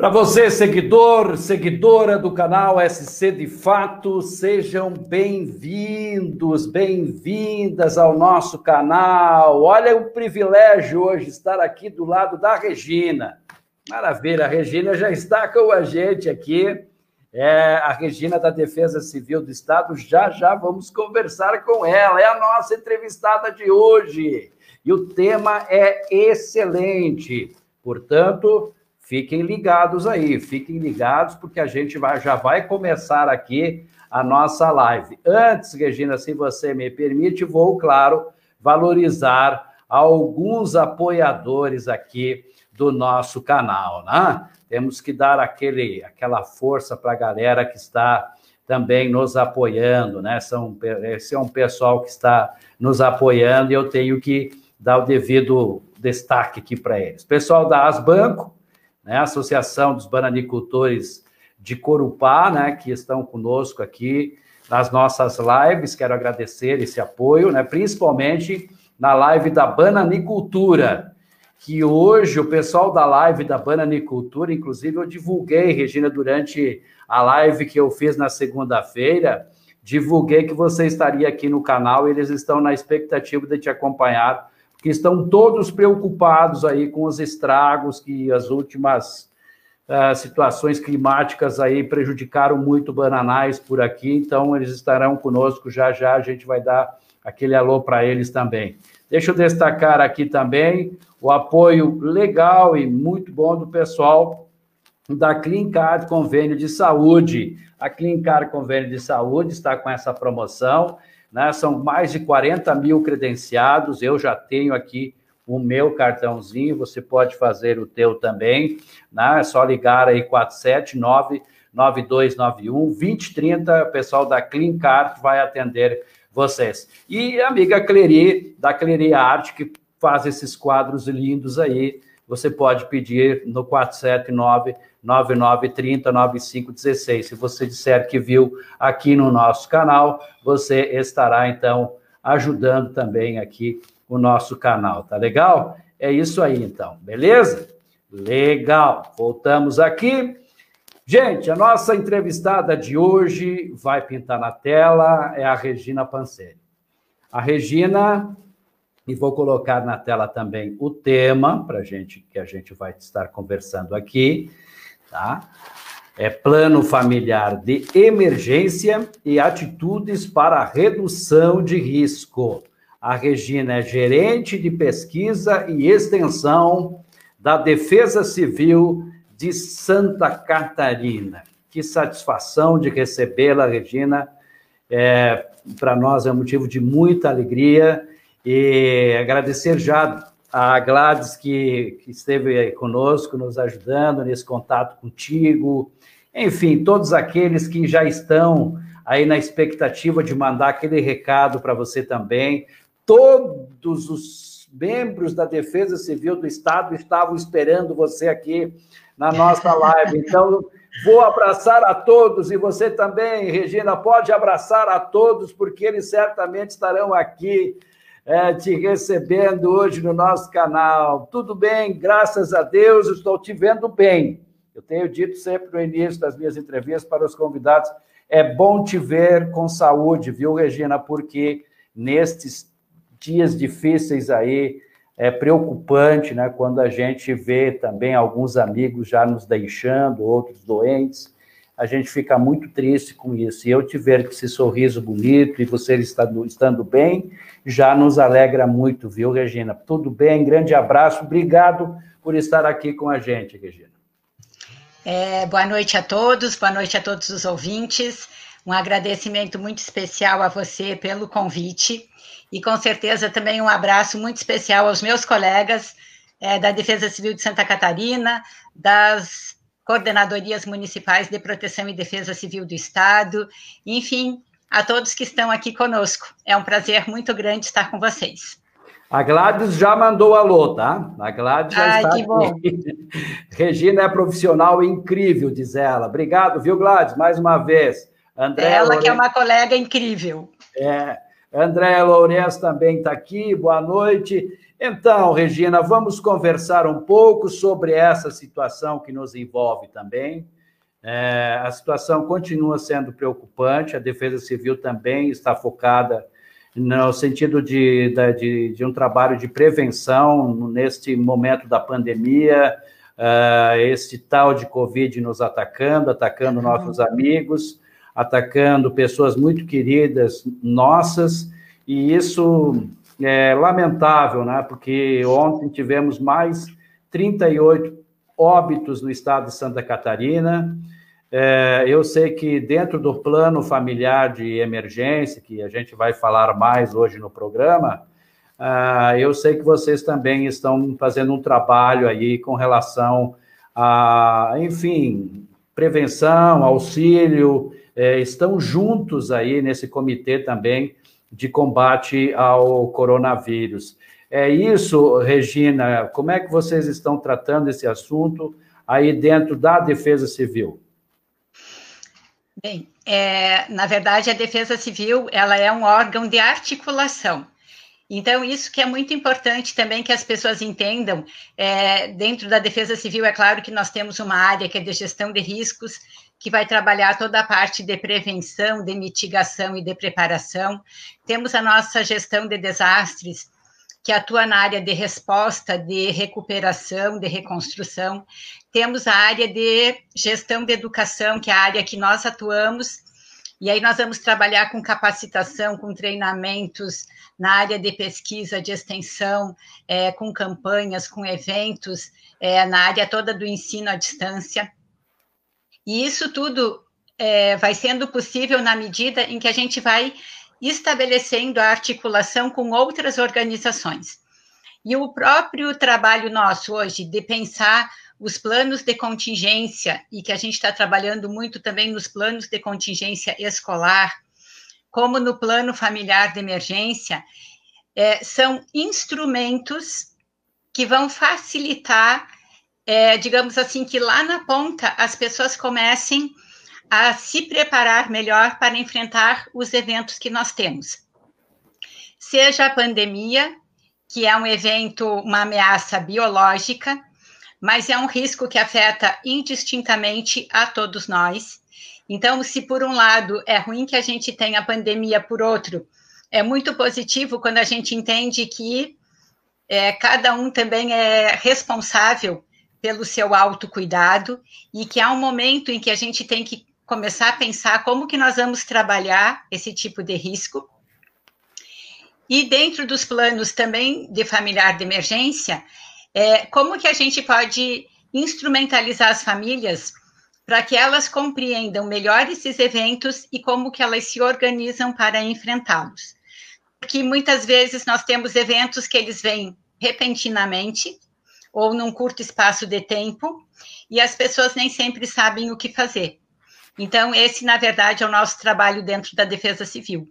Para você, seguidor, seguidora do canal SC de Fato, sejam bem-vindos, bem-vindas ao nosso canal. Olha o privilégio hoje estar aqui do lado da Regina. Maravilha, a Regina já está com a gente aqui. É a Regina da Defesa Civil do Estado. Já já vamos conversar com ela. É a nossa entrevistada de hoje. E o tema é excelente. Portanto, Fiquem ligados aí, fiquem ligados, porque a gente vai, já vai começar aqui a nossa live. Antes, Regina, se você me permite, vou, claro, valorizar alguns apoiadores aqui do nosso canal, né? Temos que dar aquele, aquela força para a galera que está também nos apoiando, né? São, esse é um pessoal que está nos apoiando e eu tenho que dar o devido destaque aqui para eles. Pessoal da Asbanco, né, a Associação dos Bananicultores de Corupá, né, que estão conosco aqui nas nossas lives. Quero agradecer esse apoio, né, principalmente na live da Bananicultura, que hoje o pessoal da live da Bananicultura, inclusive eu divulguei, Regina, durante a live que eu fiz na segunda-feira, divulguei que você estaria aqui no canal, eles estão na expectativa de te acompanhar que estão todos preocupados aí com os estragos que as últimas uh, situações climáticas aí prejudicaram muito bananais por aqui, então eles estarão conosco já já, a gente vai dar aquele alô para eles também. Deixa eu destacar aqui também o apoio legal e muito bom do pessoal da Clincar Convênio de Saúde. A Clincar Convênio de Saúde está com essa promoção né? São mais de 40 mil credenciados. Eu já tenho aqui o meu cartãozinho, você pode fazer o teu também. Né? É só ligar aí 479 9291 2030, o pessoal da Clean Card vai atender vocês. E a amiga Cleri, da Cleri Arte, que faz esses quadros lindos aí, você pode pedir no 479 9930 9516. Se você disser que viu aqui no nosso canal, você estará então ajudando também aqui o nosso canal, tá legal? É isso aí então, beleza? Legal. Voltamos aqui. Gente, a nossa entrevistada de hoje vai pintar na tela é a Regina Panseri. A Regina e vou colocar na tela também o tema para gente que a gente vai estar conversando aqui tá? É plano familiar de emergência e atitudes para redução de risco. A Regina é gerente de pesquisa e extensão da Defesa Civil de Santa Catarina. Que satisfação de recebê-la, Regina. É, Para nós é motivo de muita alegria e agradecer já a Gladys, que, que esteve conosco, nos ajudando nesse contato contigo, enfim, todos aqueles que já estão aí na expectativa de mandar aquele recado para você também. Todos os membros da Defesa Civil do Estado estavam esperando você aqui na nossa live. Então, vou abraçar a todos e você também, Regina, pode abraçar a todos, porque eles certamente estarão aqui é, te recebendo hoje no nosso canal. Tudo bem, graças a Deus, estou te vendo bem. Eu tenho dito sempre no início das minhas entrevistas para os convidados, é bom te ver com saúde, viu, Regina? Porque nestes dias difíceis aí, é preocupante, né? Quando a gente vê também alguns amigos já nos deixando, outros doentes a gente fica muito triste com isso. E eu te ver com esse sorriso bonito e você estando, estando bem, já nos alegra muito, viu, Regina? Tudo bem, grande abraço, obrigado por estar aqui com a gente, Regina. É, boa noite a todos, boa noite a todos os ouvintes. Um agradecimento muito especial a você pelo convite e com certeza também um abraço muito especial aos meus colegas é, da Defesa Civil de Santa Catarina, das coordenadorias municipais de proteção e defesa civil do Estado, enfim, a todos que estão aqui conosco. É um prazer muito grande estar com vocês. A Gladys já mandou alô, tá? A Gladys já Ai, está que bom. Regina é profissional incrível, diz ela. Obrigado, viu, Gladys, mais uma vez. André ela Lourenço... que é uma colega incrível. É. André Lourenço também está aqui, boa noite. Então, Regina, vamos conversar um pouco sobre essa situação que nos envolve também. É, a situação continua sendo preocupante, a Defesa Civil também está focada no sentido de, de, de um trabalho de prevenção neste momento da pandemia, uh, esse tal de Covid nos atacando, atacando nossos amigos, atacando pessoas muito queridas nossas, e isso é lamentável, né? Porque ontem tivemos mais 38 óbitos no estado de Santa Catarina. É, eu sei que dentro do plano familiar de emergência, que a gente vai falar mais hoje no programa, uh, eu sei que vocês também estão fazendo um trabalho aí com relação a, enfim, prevenção, auxílio, é, estão juntos aí nesse comitê também de combate ao coronavírus. É isso, Regina, como é que vocês estão tratando esse assunto aí dentro da Defesa Civil? Bem, é, na verdade, a Defesa Civil ela é um órgão de articulação. Então, isso que é muito importante também que as pessoas entendam. É, dentro da Defesa Civil, é claro que nós temos uma área que é de gestão de riscos, que vai trabalhar toda a parte de prevenção, de mitigação e de preparação. Temos a nossa gestão de desastres, que atua na área de resposta, de recuperação, de reconstrução. Temos a área de gestão de educação, que é a área que nós atuamos, e aí nós vamos trabalhar com capacitação, com treinamentos na área de pesquisa, de extensão, é, com campanhas, com eventos, é, na área toda do ensino à distância. E isso tudo é, vai sendo possível na medida em que a gente vai estabelecendo a articulação com outras organizações. E o próprio trabalho nosso hoje de pensar os planos de contingência, e que a gente está trabalhando muito também nos planos de contingência escolar, como no plano familiar de emergência, é, são instrumentos que vão facilitar, é, digamos assim, que lá na ponta as pessoas comecem a se preparar melhor para enfrentar os eventos que nós temos. Seja a pandemia, que é um evento, uma ameaça biológica, mas é um risco que afeta indistintamente a todos nós. Então, se por um lado é ruim que a gente tenha a pandemia, por outro, é muito positivo quando a gente entende que é, cada um também é responsável pelo seu autocuidado e que há um momento em que a gente tem que começar a pensar como que nós vamos trabalhar esse tipo de risco. E dentro dos planos também de familiar de emergência, é, como que a gente pode instrumentalizar as famílias para que elas compreendam melhor esses eventos e como que elas se organizam para enfrentá-los. Porque muitas vezes nós temos eventos que eles vêm repentinamente ou num curto espaço de tempo e as pessoas nem sempre sabem o que fazer. Então, esse, na verdade, é o nosso trabalho dentro da Defesa Civil.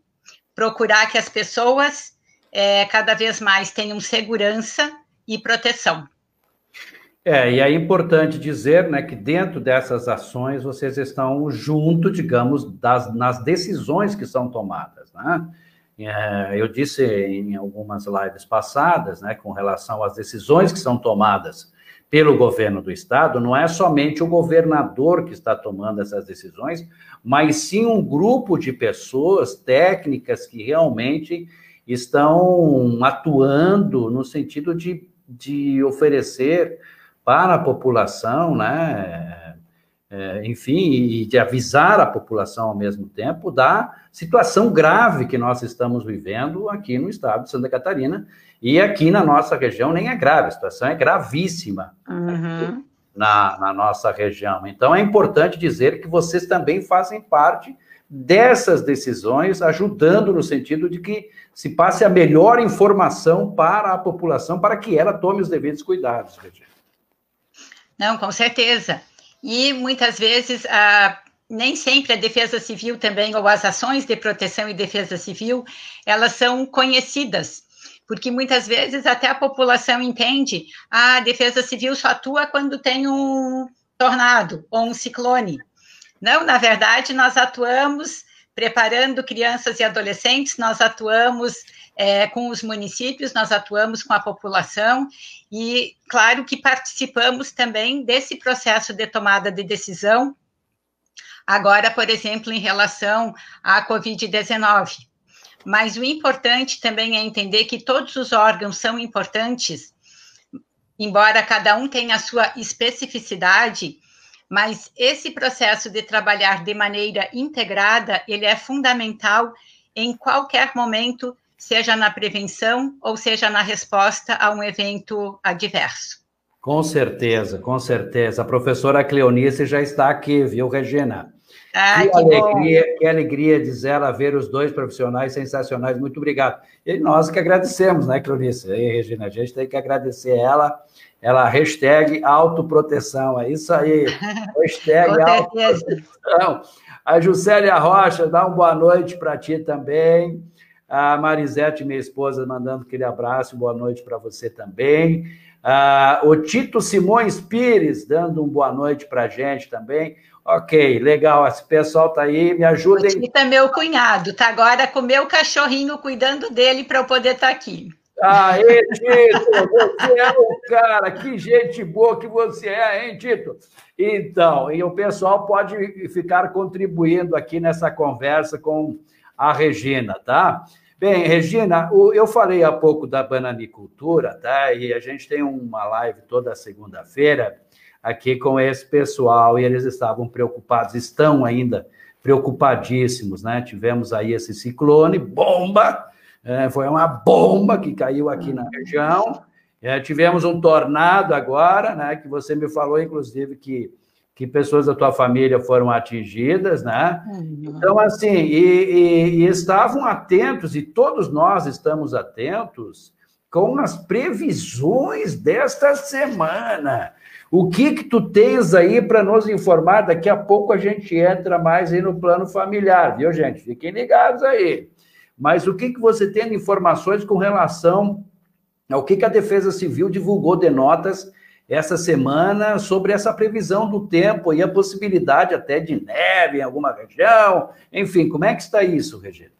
Procurar que as pessoas é, cada vez mais tenham segurança e proteção. É, e é importante dizer né, que dentro dessas ações vocês estão junto, digamos, das, nas decisões que são tomadas. Né? É, eu disse em algumas lives passadas, né, com relação às decisões que são tomadas pelo governo do estado, não é somente o governador que está tomando essas decisões, mas sim um grupo de pessoas técnicas que realmente estão atuando no sentido de, de oferecer para a população, né? É, enfim, e de avisar a população ao mesmo tempo da situação grave que nós estamos vivendo aqui no estado de Santa Catarina e aqui na nossa região nem é grave, a situação é gravíssima uhum. na, na nossa região. Então é importante dizer que vocês também fazem parte dessas decisões, ajudando no sentido de que se passe a melhor informação para a população, para que ela tome os devidos cuidados, Regina. Não, com certeza. E muitas vezes a nem sempre a defesa civil também, ou as ações de proteção e defesa civil, elas são conhecidas porque muitas vezes até a população entende ah, a defesa civil só atua quando tem um tornado ou um ciclone. Não, na verdade, nós atuamos preparando crianças e adolescentes, nós atuamos é, com os municípios, nós atuamos com a população e, claro, que participamos também desse processo de tomada de decisão, agora, por exemplo, em relação à Covid-19. Mas o importante também é entender que todos os órgãos são importantes, embora cada um tenha a sua especificidade, mas esse processo de trabalhar de maneira integrada, ele é fundamental em qualquer momento, seja na prevenção ou seja na resposta a um evento adverso. Com certeza, com certeza. A professora Cleonice já está aqui, viu, Regina? Ah, que, que alegria, bom. que alegria dizer ela ver os dois profissionais sensacionais. Muito obrigado. E nós que agradecemos, né, Cleonice? E Regina, a gente tem que agradecer ela ela hashtag autoproteção, é isso aí. Hashtag autoproteção. A Juscelia Rocha, dá uma boa noite para ti também. A Marisete, minha esposa, mandando aquele abraço, boa noite para você também. Ah, o Tito Simões Pires, dando uma boa noite para a gente também. Ok, legal, esse pessoal está aí, me ajudem. O Tito é meu cunhado, tá agora com o meu cachorrinho cuidando dele para eu poder estar tá aqui. Aê, Tito, você é o cara, que gente boa que você é, hein, Tito? Então, e o pessoal pode ficar contribuindo aqui nessa conversa com a Regina, tá? Bem, Regina, eu falei há pouco da bananicultura, tá? E a gente tem uma live toda segunda-feira aqui com esse pessoal e eles estavam preocupados, estão ainda preocupadíssimos, né? Tivemos aí esse ciclone, bomba, é, foi uma bomba que caiu aqui na região. É, tivemos um tornado agora, né? Que você me falou, inclusive, que, que pessoas da tua família foram atingidas, né? Uhum. Então, assim, e, e, e estavam atentos, e todos nós estamos atentos com as previsões desta semana. O que que tu tens aí para nos informar? Daqui a pouco a gente entra mais aí no plano familiar, viu, gente? Fiquem ligados aí. Mas o que, que você tem de informações com relação ao que, que a Defesa Civil divulgou de notas essa semana sobre essa previsão do tempo e a possibilidade até de neve em alguma região? Enfim, como é que está isso, Regina?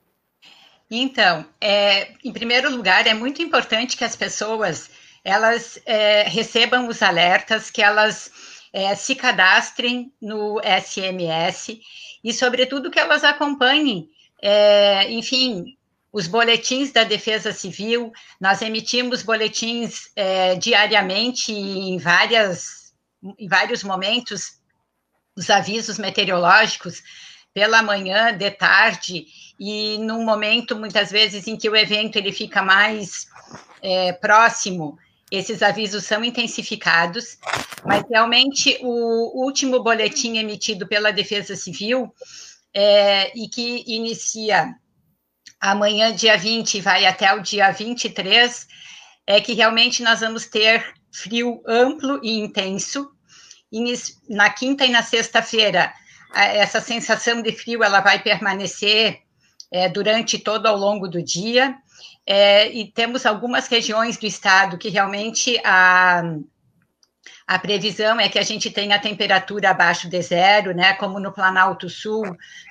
Então, é, em primeiro lugar, é muito importante que as pessoas elas é, recebam os alertas, que elas é, se cadastrem no SMS e, sobretudo, que elas acompanhem é, enfim, os boletins da Defesa Civil, nós emitimos boletins é, diariamente em, várias, em vários momentos, os avisos meteorológicos pela manhã, de tarde, e num momento, muitas vezes, em que o evento ele fica mais é, próximo, esses avisos são intensificados, mas realmente o último boletim emitido pela Defesa Civil é, e que inicia amanhã, dia 20, e vai até o dia 23, é que realmente nós vamos ter frio amplo e intenso. E na quinta e na sexta-feira, essa sensação de frio ela vai permanecer é, durante todo ao longo do dia. É, e temos algumas regiões do estado que realmente a, a previsão é que a gente tenha temperatura abaixo de zero, né? Como no Planalto Sul,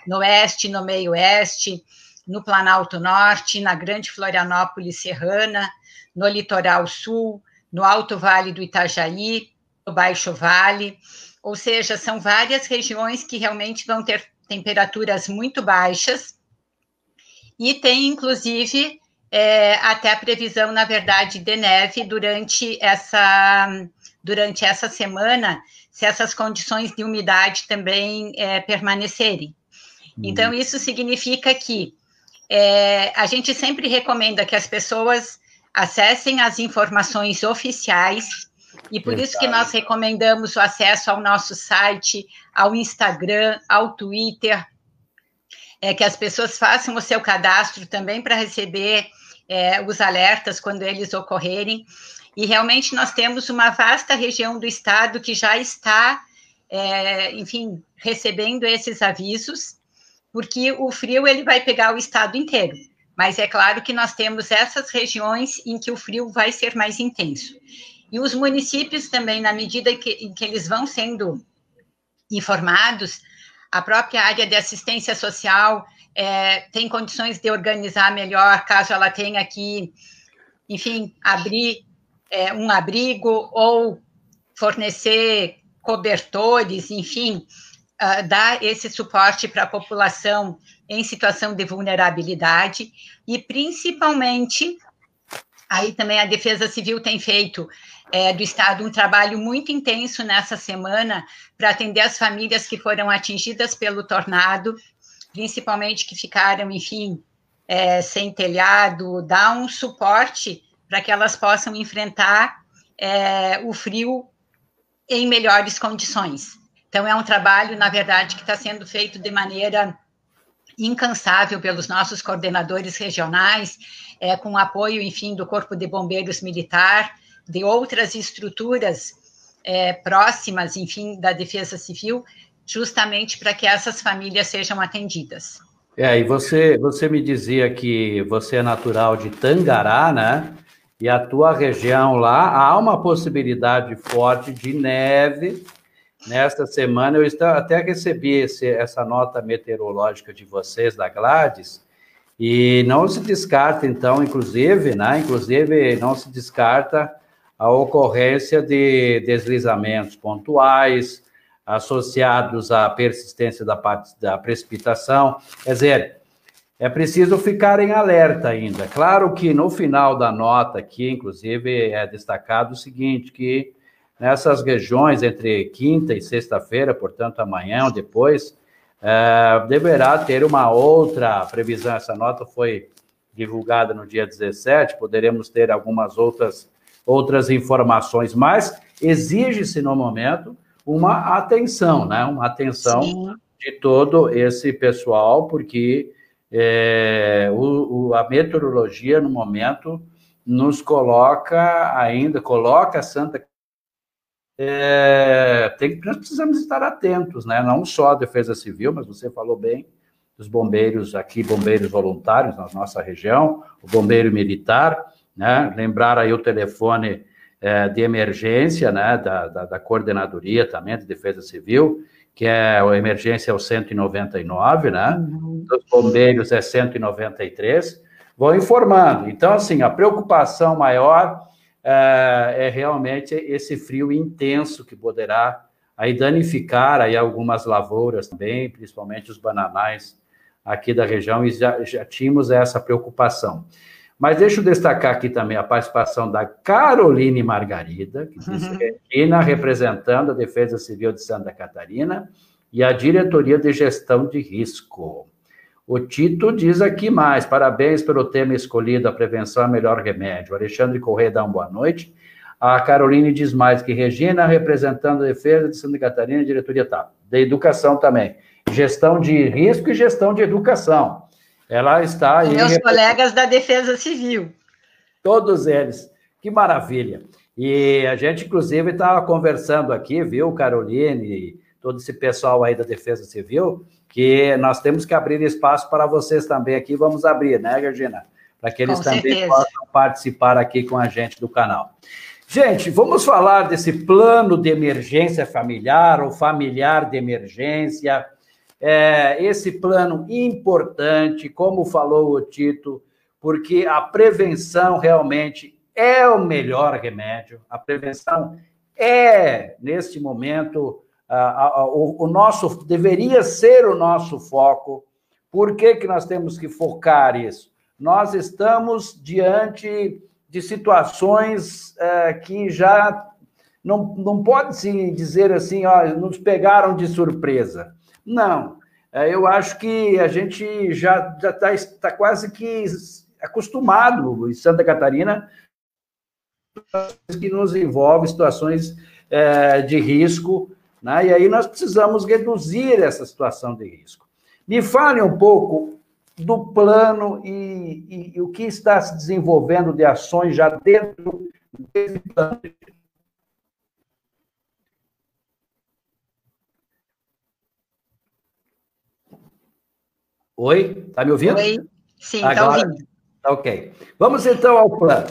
no oeste, no meio oeste, no Planalto Norte, na Grande Florianópolis Serrana, no Litoral Sul, no Alto Vale do Itajaí, no Baixo Vale. Ou seja, são várias regiões que realmente vão ter temperaturas muito baixas e tem, inclusive, é, até a previsão, na verdade, de neve durante essa durante essa semana, se essas condições de umidade também é, permanecerem. Uhum. Então, isso significa que é, a gente sempre recomenda que as pessoas acessem as informações oficiais, e por Verdade. isso que nós recomendamos o acesso ao nosso site, ao Instagram, ao Twitter, é, que as pessoas façam o seu cadastro também para receber é, os alertas quando eles ocorrerem. E realmente nós temos uma vasta região do estado que já está, é, enfim, recebendo esses avisos, porque o frio ele vai pegar o estado inteiro. Mas é claro que nós temos essas regiões em que o frio vai ser mais intenso. E os municípios também, na medida que, em que eles vão sendo informados, a própria área de assistência social é, tem condições de organizar melhor, caso ela tenha que, enfim, abrir é, um abrigo ou fornecer cobertores, enfim, uh, dar esse suporte para a população em situação de vulnerabilidade e, principalmente, aí também a Defesa Civil tem feito é, do Estado um trabalho muito intenso nessa semana para atender as famílias que foram atingidas pelo tornado principalmente que ficaram, enfim, é, sem telhado, dar um suporte para que elas possam enfrentar é, o frio em melhores condições. Então, é um trabalho, na verdade, que está sendo feito de maneira incansável pelos nossos coordenadores regionais, é, com apoio, enfim, do Corpo de Bombeiros Militar, de outras estruturas é, próximas, enfim, da Defesa Civil, justamente para que essas famílias sejam atendidas. É, e você, você me dizia que você é natural de Tangará, né? E a tua região lá, há uma possibilidade forte de neve. Nesta semana, eu até recebi esse, essa nota meteorológica de vocês, da Gladys, e não se descarta, então, inclusive, né? Inclusive, não se descarta a ocorrência de deslizamentos pontuais, associados à persistência da, da precipitação. Quer dizer, é preciso ficar em alerta ainda. Claro que no final da nota aqui, inclusive, é destacado o seguinte, que nessas regiões entre quinta e sexta-feira, portanto amanhã ou depois, é, deverá ter uma outra previsão. Essa nota foi divulgada no dia 17, poderemos ter algumas outras, outras informações, mas exige-se no momento uma atenção, né? Uma atenção Sim. de todo esse pessoal, porque é, o, o, a meteorologia, no momento, nos coloca ainda, coloca a Santa é, tem, nós precisamos estar atentos, né? Não só a defesa civil, mas você falou bem dos bombeiros aqui, bombeiros voluntários na nossa região, o bombeiro militar, né? Lembrar aí o telefone é, de emergência, né, da, da, da, coordenadoria também de defesa civil, que é a emergência é o 199, né, uhum. dos bombeiros é 193, vão informando. Então, assim, a preocupação maior é, é realmente esse frio intenso que poderá aí danificar aí algumas lavouras também, principalmente os bananais aqui da região, e já, já tínhamos essa preocupação. Mas deixa eu destacar aqui também a participação da Caroline Margarida, que diz uhum. Regina, representando a Defesa Civil de Santa Catarina e a Diretoria de Gestão de Risco. O Tito diz aqui mais: parabéns pelo tema escolhido, a prevenção é o melhor remédio. O Alexandre Corrêa dá uma boa noite. A Caroline diz mais que Regina, representando a Defesa de Santa Catarina, diretoria tá, da Educação também. Gestão de risco e gestão de educação. Ela está aí. Meus colegas da Defesa Civil. Todos eles. Que maravilha. E a gente, inclusive, estava conversando aqui, viu, Caroline, todo esse pessoal aí da Defesa Civil, que nós temos que abrir espaço para vocês também aqui. Vamos abrir, né, Regina? Para que eles com também certeza. possam participar aqui com a gente do canal. Gente, vamos falar desse plano de emergência familiar ou familiar de emergência é, esse plano importante, como falou o Tito, porque a prevenção realmente é o melhor remédio. A prevenção é, neste momento, a, a, o, o, nosso deveria ser o nosso foco. Por que, que nós temos que focar isso? Nós estamos diante de situações é, que já não, não pode se dizer assim, ó, nos pegaram de surpresa. Não. É, eu acho que a gente já está tá quase que acostumado em Santa Catarina que nos envolve situações é, de risco, né? e aí nós precisamos reduzir essa situação de risco. Me fale um pouco do plano e, e, e o que está se desenvolvendo de ações já dentro desse plano Oi, tá me ouvindo? Oi, sim, tá Agora, tá ouvindo. Tá ok. Vamos então ao plano.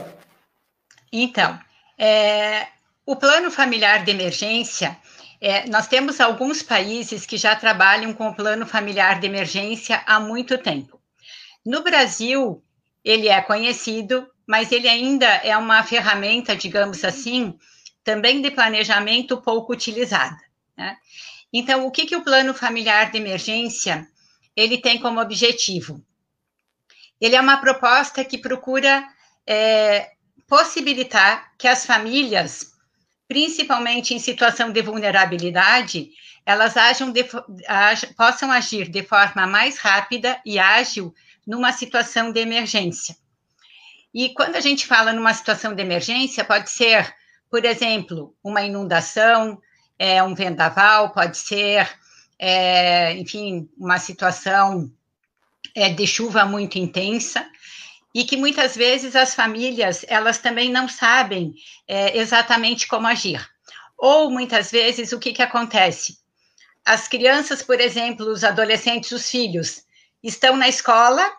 Então, é, o plano familiar de emergência, é, nós temos alguns países que já trabalham com o plano familiar de emergência há muito tempo. No Brasil, ele é conhecido, mas ele ainda é uma ferramenta, digamos assim, também de planejamento pouco utilizada. Né? Então, o que, que o plano familiar de emergência ele tem como objetivo? Ele é uma proposta que procura é, possibilitar que as famílias principalmente em situação de vulnerabilidade, elas de, possam agir de forma mais rápida e ágil numa situação de emergência. E quando a gente fala numa situação de emergência, pode ser, por exemplo, uma inundação, é, um vendaval, pode ser, é, enfim, uma situação é, de chuva muito intensa, e que muitas vezes as famílias elas também não sabem é, exatamente como agir. Ou muitas vezes o que, que acontece? As crianças, por exemplo, os adolescentes, os filhos, estão na escola,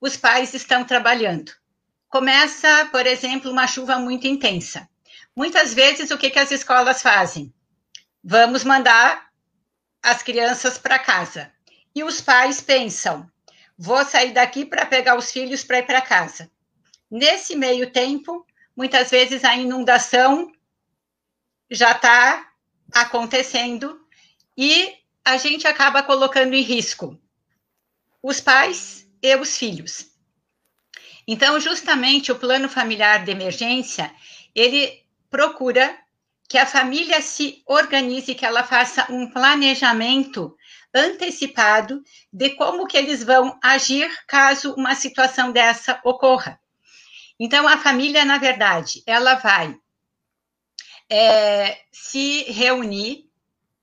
os pais estão trabalhando. Começa, por exemplo, uma chuva muito intensa. Muitas vezes o que, que as escolas fazem? Vamos mandar as crianças para casa. E os pais pensam: vou sair daqui para pegar os filhos para ir para casa. Nesse meio tempo, muitas vezes a inundação já está acontecendo e a gente acaba colocando em risco os pais e os filhos. Então, justamente o plano familiar de emergência, ele procura que a família se organize, que ela faça um planejamento antecipado de como que eles vão agir caso uma situação dessa ocorra. Então, a família, na verdade, ela vai é, se reunir,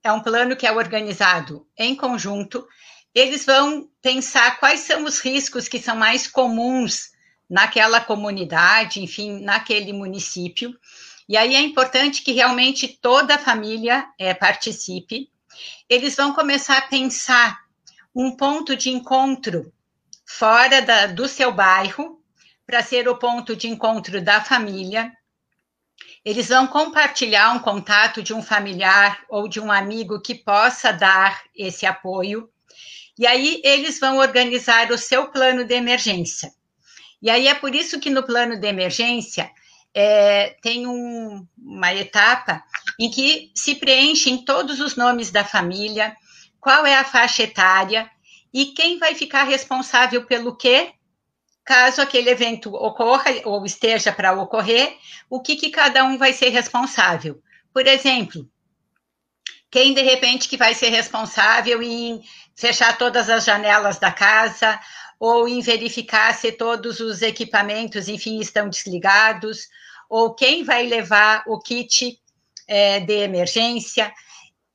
é um plano que é organizado em conjunto, eles vão pensar quais são os riscos que são mais comuns naquela comunidade, enfim, naquele município. E aí é importante que realmente toda a família é, participe eles vão começar a pensar um ponto de encontro fora da, do seu bairro, para ser o ponto de encontro da família. Eles vão compartilhar um contato de um familiar ou de um amigo que possa dar esse apoio. E aí eles vão organizar o seu plano de emergência. E aí é por isso que no plano de emergência é, tem um, uma etapa em que se preenchem todos os nomes da família, qual é a faixa etária e quem vai ficar responsável pelo quê, caso aquele evento ocorra ou esteja para ocorrer, o que, que cada um vai ser responsável. Por exemplo, quem de repente que vai ser responsável em fechar todas as janelas da casa ou em verificar se todos os equipamentos, enfim, estão desligados, ou quem vai levar o kit é, de emergência,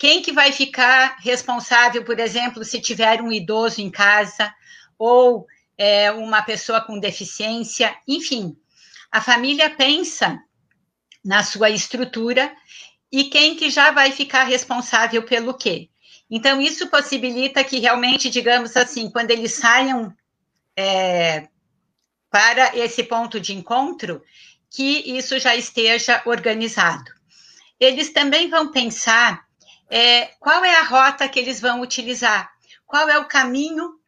quem que vai ficar responsável, por exemplo, se tiver um idoso em casa ou é, uma pessoa com deficiência, enfim, a família pensa na sua estrutura e quem que já vai ficar responsável pelo quê. Então, isso possibilita que realmente, digamos assim, quando eles saiam é, para esse ponto de encontro, que isso já esteja organizado eles também vão pensar é, qual é a rota que eles vão utilizar, qual é o caminho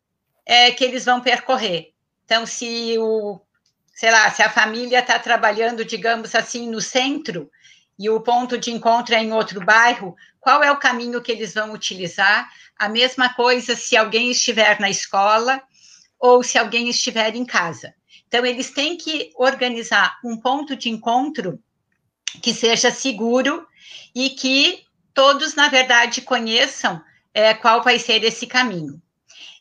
é, que eles vão percorrer. Então, se o, sei lá, se a família está trabalhando, digamos assim, no centro e o ponto de encontro é em outro bairro, qual é o caminho que eles vão utilizar? A mesma coisa se alguém estiver na escola ou se alguém estiver em casa. Então, eles têm que organizar um ponto de encontro que seja seguro e que todos, na verdade, conheçam é, qual vai ser esse caminho.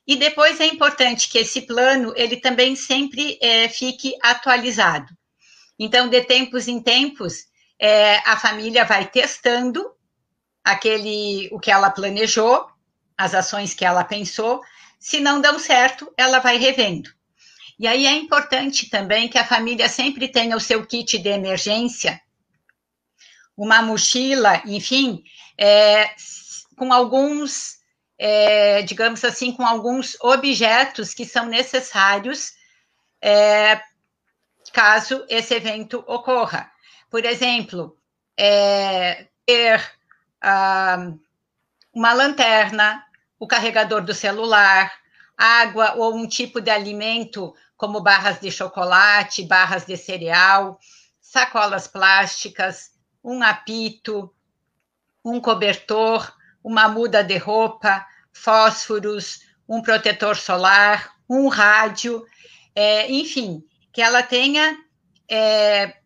E depois é importante que esse plano ele também sempre é, fique atualizado. Então, de tempos em tempos, é, a família vai testando aquele o que ela planejou, as ações que ela pensou. Se não dão certo, ela vai revendo. E aí é importante também que a família sempre tenha o seu kit de emergência uma mochila, enfim, é, com alguns, é, digamos assim, com alguns objetos que são necessários é, caso esse evento ocorra. Por exemplo, é, ter ah, uma lanterna, o carregador do celular, água ou um tipo de alimento, como barras de chocolate, barras de cereal, sacolas plásticas, um apito, um cobertor, uma muda de roupa, fósforos, um protetor solar, um rádio, é, enfim, que ela tenha é,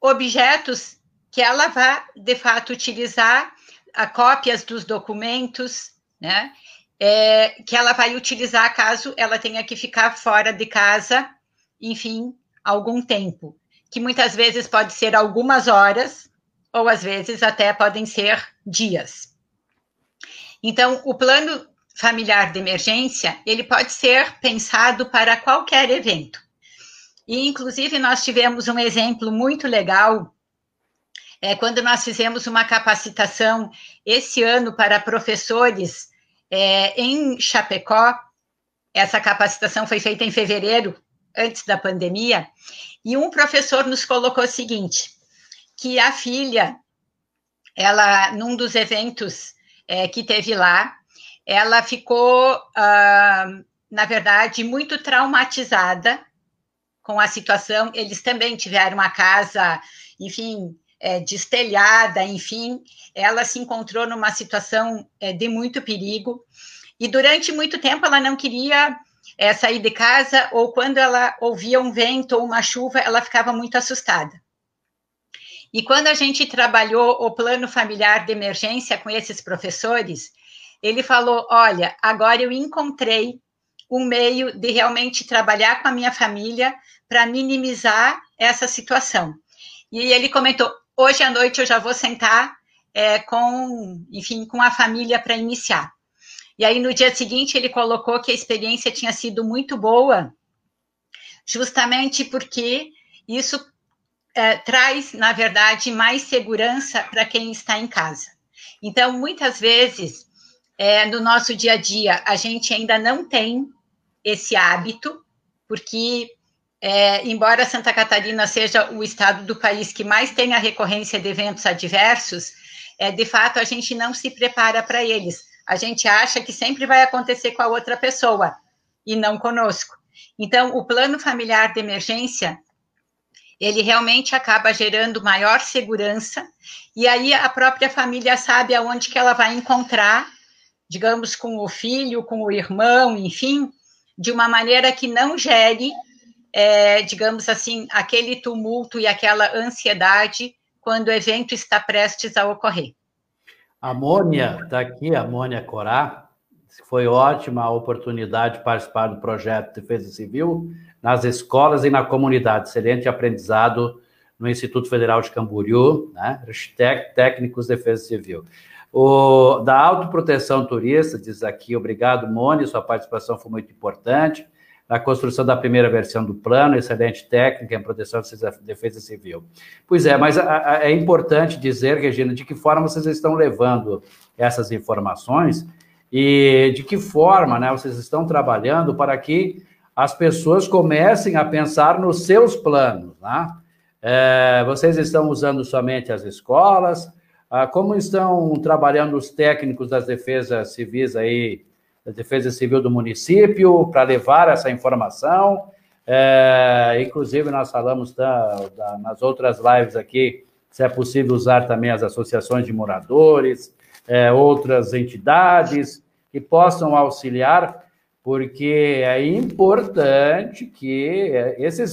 objetos que ela vá, de fato, utilizar, a cópias dos documentos, né? É, que ela vai utilizar caso ela tenha que ficar fora de casa, enfim, algum tempo, que muitas vezes pode ser algumas horas, ou às vezes até podem ser dias. Então, o plano familiar de emergência, ele pode ser pensado para qualquer evento. E, inclusive, nós tivemos um exemplo muito legal é, quando nós fizemos uma capacitação esse ano para professores é, em Chapecó. Essa capacitação foi feita em fevereiro, antes da pandemia, e um professor nos colocou o seguinte: que a filha, ela, num dos eventos é, que teve lá, ela ficou, ah, na verdade, muito traumatizada com a situação. Eles também tiveram uma casa, enfim, é, destelhada, enfim, ela se encontrou numa situação é, de muito perigo. E durante muito tempo ela não queria é, sair de casa, ou quando ela ouvia um vento ou uma chuva, ela ficava muito assustada. E quando a gente trabalhou o plano familiar de emergência com esses professores, ele falou: Olha, agora eu encontrei um meio de realmente trabalhar com a minha família para minimizar essa situação. E ele comentou: hoje à noite eu já vou sentar é, com, enfim, com a família para iniciar. E aí no dia seguinte ele colocou que a experiência tinha sido muito boa, justamente porque isso é, traz, na verdade, mais segurança para quem está em casa. Então, muitas vezes, é, no nosso dia a dia, a gente ainda não tem esse hábito, porque é, embora Santa Catarina seja o estado do país que mais tem a recorrência de eventos adversos, é, de fato a gente não se prepara para eles. A gente acha que sempre vai acontecer com a outra pessoa e não conosco. Então, o plano familiar de emergência ele realmente acaba gerando maior segurança e aí a própria família sabe aonde que ela vai encontrar, digamos, com o filho, com o irmão, enfim, de uma maneira que não gere é, digamos assim, aquele tumulto e aquela ansiedade quando o evento está prestes a ocorrer. A Mônia está aqui, a Mônia Corá. Foi ótima a oportunidade de participar do projeto de Defesa Civil nas escolas e na comunidade. Excelente aprendizado no Instituto Federal de Camboriú, né? técnicos de defesa civil. O, da autoproteção turista, diz aqui, obrigado, Mônia, sua participação foi muito importante da construção da primeira versão do plano, excelente técnica em proteção de defesa civil. Pois é, mas a, a, é importante dizer, Regina, de que forma vocês estão levando essas informações e de que forma né, vocês estão trabalhando para que as pessoas comecem a pensar nos seus planos. Né? É, vocês estão usando somente as escolas? Ah, como estão trabalhando os técnicos das defesas civis aí da Defesa Civil do município para levar essa informação. É, inclusive, nós falamos da, da, nas outras lives aqui se é possível usar também as associações de moradores, é, outras entidades que possam auxiliar, porque é importante que esses,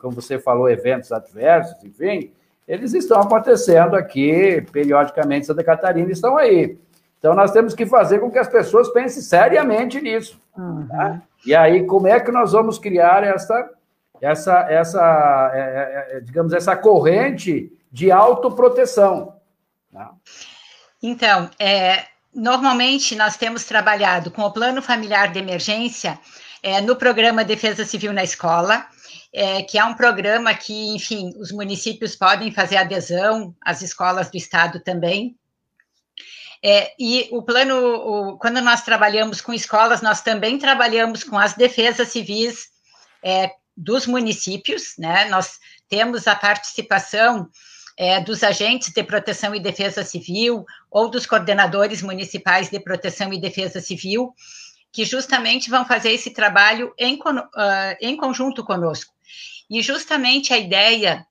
como você falou, eventos adversos, enfim, eles estão acontecendo aqui periodicamente em Santa Catarina, estão aí. Então, nós temos que fazer com que as pessoas pensem seriamente nisso. Uhum. Tá? E aí, como é que nós vamos criar essa, essa, essa é, é, é digamos, essa corrente de autoproteção? Tá? Então, é, normalmente nós temos trabalhado com o Plano Familiar de Emergência é, no programa Defesa Civil na Escola, é, que é um programa que, enfim, os municípios podem fazer adesão, as escolas do Estado também. É, e o plano, o, quando nós trabalhamos com escolas, nós também trabalhamos com as defesas civis é, dos municípios, né? Nós temos a participação é, dos agentes de proteção e defesa civil ou dos coordenadores municipais de proteção e defesa civil, que justamente vão fazer esse trabalho em, uh, em conjunto conosco. E justamente a ideia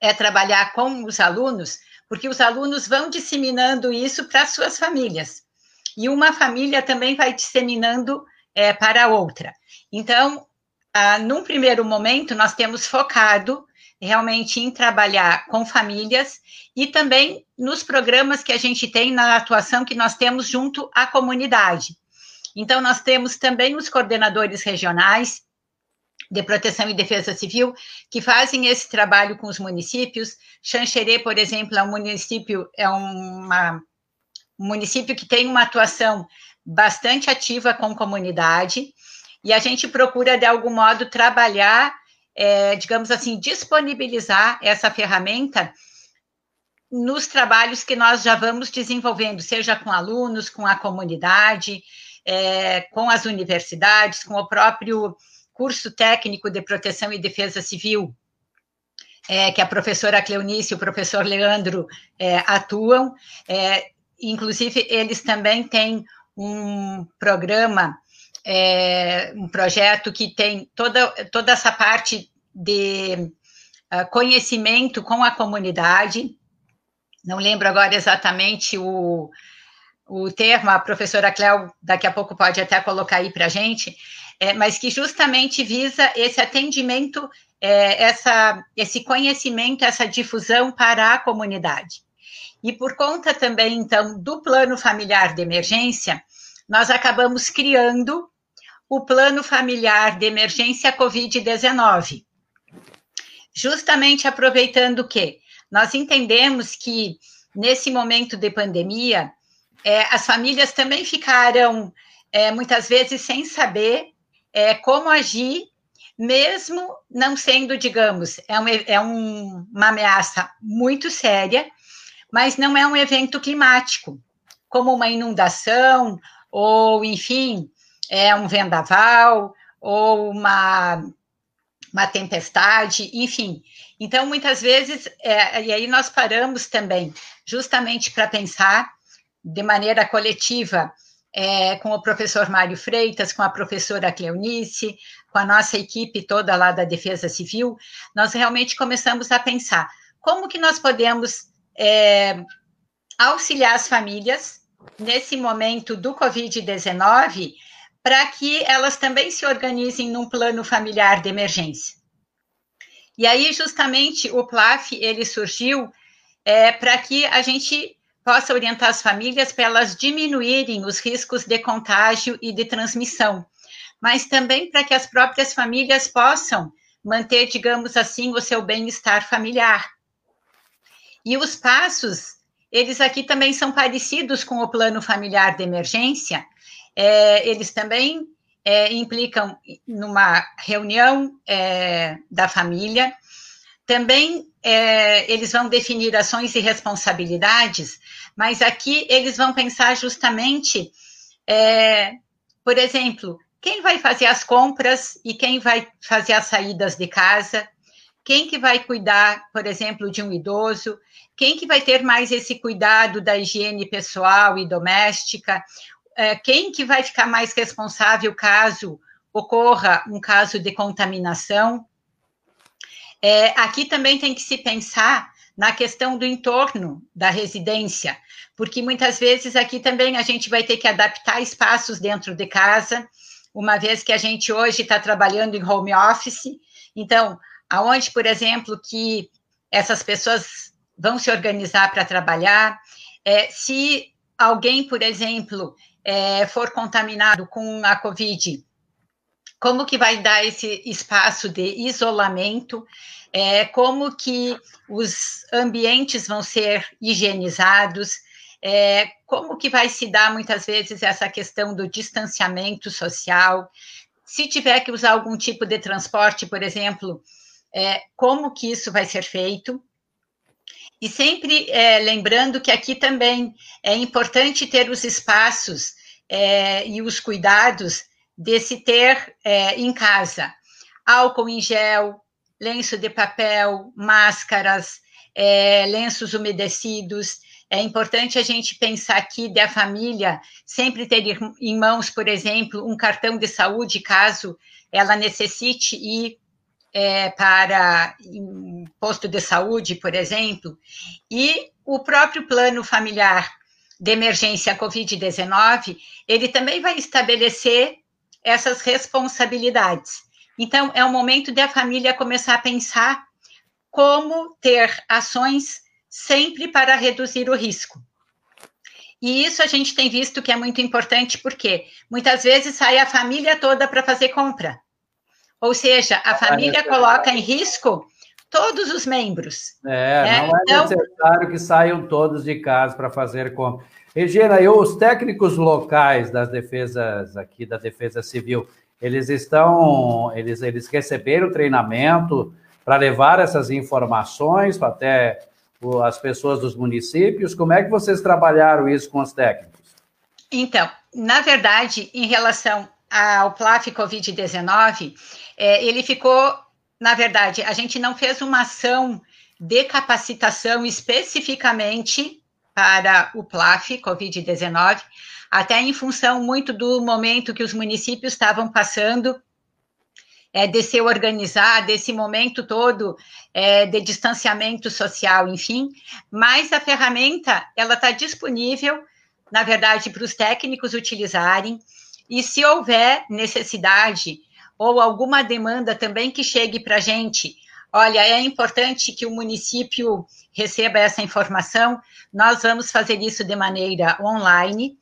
é trabalhar com os alunos, porque os alunos vão disseminando isso para suas famílias. E uma família também vai disseminando é, para outra. Então, ah, num primeiro momento, nós temos focado realmente em trabalhar com famílias e também nos programas que a gente tem na atuação que nós temos junto à comunidade. Então, nós temos também os coordenadores regionais de proteção e defesa civil que fazem esse trabalho com os municípios. Xanxerê, por exemplo, é um município, é uma, um município que tem uma atuação bastante ativa com comunidade, e a gente procura, de algum modo, trabalhar é, digamos assim, disponibilizar essa ferramenta nos trabalhos que nós já vamos desenvolvendo, seja com alunos, com a comunidade, é, com as universidades, com o próprio curso técnico de proteção e defesa civil, é, que a professora Cleonice e o professor Leandro é, atuam. É, inclusive, eles também têm um programa é um projeto que tem toda, toda essa parte de uh, conhecimento com a comunidade. Não lembro agora exatamente o, o termo, a professora Cléo daqui a pouco pode até colocar aí para a gente, é, mas que justamente visa esse atendimento, é, essa, esse conhecimento, essa difusão para a comunidade. E por conta também, então, do plano familiar de emergência, nós acabamos criando o Plano Familiar de Emergência Covid-19. Justamente aproveitando que nós entendemos que, nesse momento de pandemia, é, as famílias também ficaram, é, muitas vezes, sem saber é, como agir, mesmo não sendo, digamos, é, um, é um, uma ameaça muito séria, mas não é um evento climático, como uma inundação, ou, enfim, é um vendaval ou uma, uma tempestade, enfim. Então, muitas vezes, é, e aí nós paramos também, justamente para pensar de maneira coletiva, é, com o professor Mário Freitas, com a professora Cleonice, com a nossa equipe toda lá da Defesa Civil, nós realmente começamos a pensar como que nós podemos é, auxiliar as famílias nesse momento do Covid-19 para que elas também se organizem num plano familiar de emergência. E aí, justamente, o PLAF, ele surgiu é, para que a gente possa orientar as famílias para elas diminuírem os riscos de contágio e de transmissão, mas também para que as próprias famílias possam manter, digamos assim, o seu bem-estar familiar. E os passos, eles aqui também são parecidos com o plano familiar de emergência, é, eles também é, implicam numa reunião é, da família, também é, eles vão definir ações e responsabilidades, mas aqui eles vão pensar justamente, é, por exemplo, quem vai fazer as compras e quem vai fazer as saídas de casa, quem que vai cuidar, por exemplo, de um idoso, quem que vai ter mais esse cuidado da higiene pessoal e doméstica, é, quem que vai ficar mais responsável caso ocorra um caso de contaminação. É, aqui também tem que se pensar na questão do entorno da residência, porque muitas vezes aqui também a gente vai ter que adaptar espaços dentro de casa, uma vez que a gente hoje está trabalhando em home office. Então, aonde, por exemplo, que essas pessoas vão se organizar para trabalhar, é, se alguém, por exemplo, é, for contaminado com a Covid, como que vai dar esse espaço de isolamento, é, como que os ambientes vão ser higienizados, é, como que vai se dar muitas vezes essa questão do distanciamento social, se tiver que usar algum tipo de transporte, por exemplo, é, como que isso vai ser feito, e sempre é, lembrando que aqui também é importante ter os espaços é, e os cuidados de se ter é, em casa. Álcool em gel, lenço de papel, máscaras, é, lenços umedecidos. É importante a gente pensar aqui da família sempre ter em mãos, por exemplo, um cartão de saúde, caso ela necessite ir é, para um posto de saúde, por exemplo, e o próprio plano familiar de emergência Covid-19, ele também vai estabelecer essas responsabilidades. Então, é o momento da família começar a pensar como ter ações sempre para reduzir o risco. E isso a gente tem visto que é muito importante, porque muitas vezes sai a família toda para fazer compra. Ou seja, a família coloca em risco todos os membros. É, né? não é então... necessário que saiam todos de casa para fazer compra. Regina, e os técnicos locais das defesas aqui, da Defesa Civil, eles estão, eles, eles receberam treinamento para levar essas informações até as pessoas dos municípios? Como é que vocês trabalharam isso com os técnicos? Então, na verdade, em relação ao PLAF Covid-19, é, ele ficou, na verdade, a gente não fez uma ação de capacitação especificamente para o PLAF Covid-19, até em função muito do momento que os municípios estavam passando é, de se organizar, desse momento todo é, de distanciamento social, enfim, mas a ferramenta, ela está disponível, na verdade, para os técnicos utilizarem, e se houver necessidade ou alguma demanda também que chegue para a gente, olha, é importante que o município receba essa informação, nós vamos fazer isso de maneira online,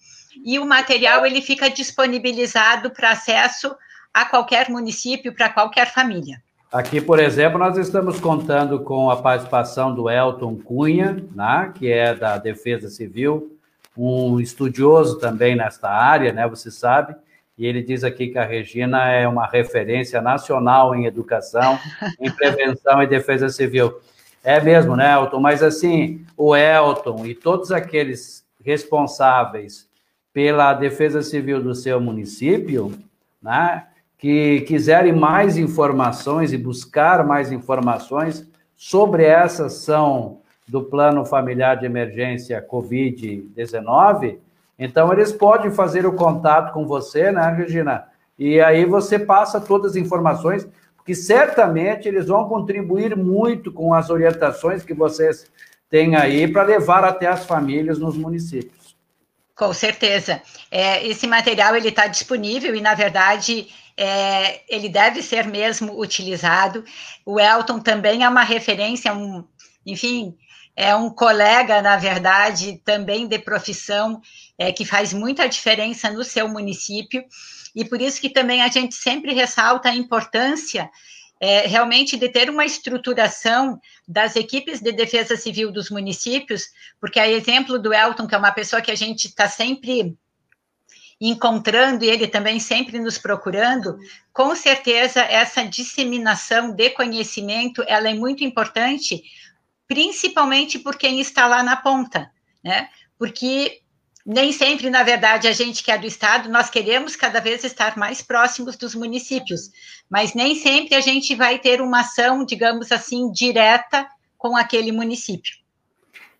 e o material ele fica disponibilizado para acesso a qualquer município, para qualquer família. Aqui, por exemplo, nós estamos contando com a participação do Elton Cunha, né, que é da Defesa Civil, um estudioso também nesta área, né, você sabe, e ele diz aqui que a Regina é uma referência nacional em educação, em prevenção e defesa civil. É mesmo, né, Elton? Mas assim, o Elton e todos aqueles responsáveis pela defesa civil do seu município, né, que quiserem mais informações e buscar mais informações sobre essa ação do Plano Familiar de Emergência Covid-19, então eles podem fazer o contato com você, né, Regina? E aí você passa todas as informações, porque certamente eles vão contribuir muito com as orientações que vocês têm aí para levar até as famílias nos municípios. Com certeza. É, esse material ele está disponível e, na verdade, é, ele deve ser mesmo utilizado. O Elton também é uma referência, um, enfim, é um colega, na verdade, também de profissão, é, que faz muita diferença no seu município, e por isso que também a gente sempre ressalta a importância é, realmente de ter uma estruturação das equipes de defesa civil dos municípios, porque a exemplo do Elton, que é uma pessoa que a gente está sempre encontrando e ele também sempre nos procurando, com certeza essa disseminação de conhecimento ela é muito importante, principalmente por quem está lá na ponta, né? Porque nem sempre, na verdade, a gente que é do estado, nós queremos cada vez estar mais próximos dos municípios, mas nem sempre a gente vai ter uma ação, digamos assim, direta com aquele município.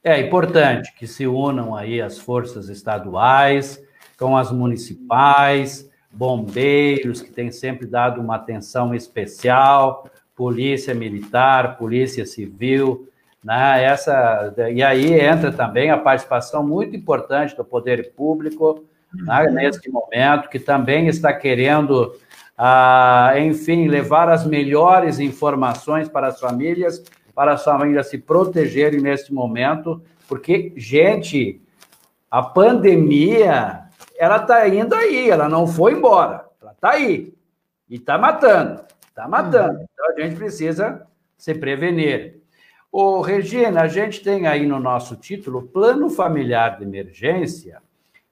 É importante que se unam aí as forças estaduais, com as municipais, bombeiros, que têm sempre dado uma atenção especial, polícia militar, polícia civil, né? Essa, e aí entra também a participação muito importante do poder público, né? Uhum. nesse momento, que também está querendo, ah, enfim, levar as melhores informações para as famílias, para as famílias se protegerem nesse momento, porque, gente, a pandemia ela está indo aí, ela não foi embora, ela está aí e está matando, está matando. Uhum. Então a gente precisa se prevenir. Ô, Regina, a gente tem aí no nosso título Plano Familiar de Emergência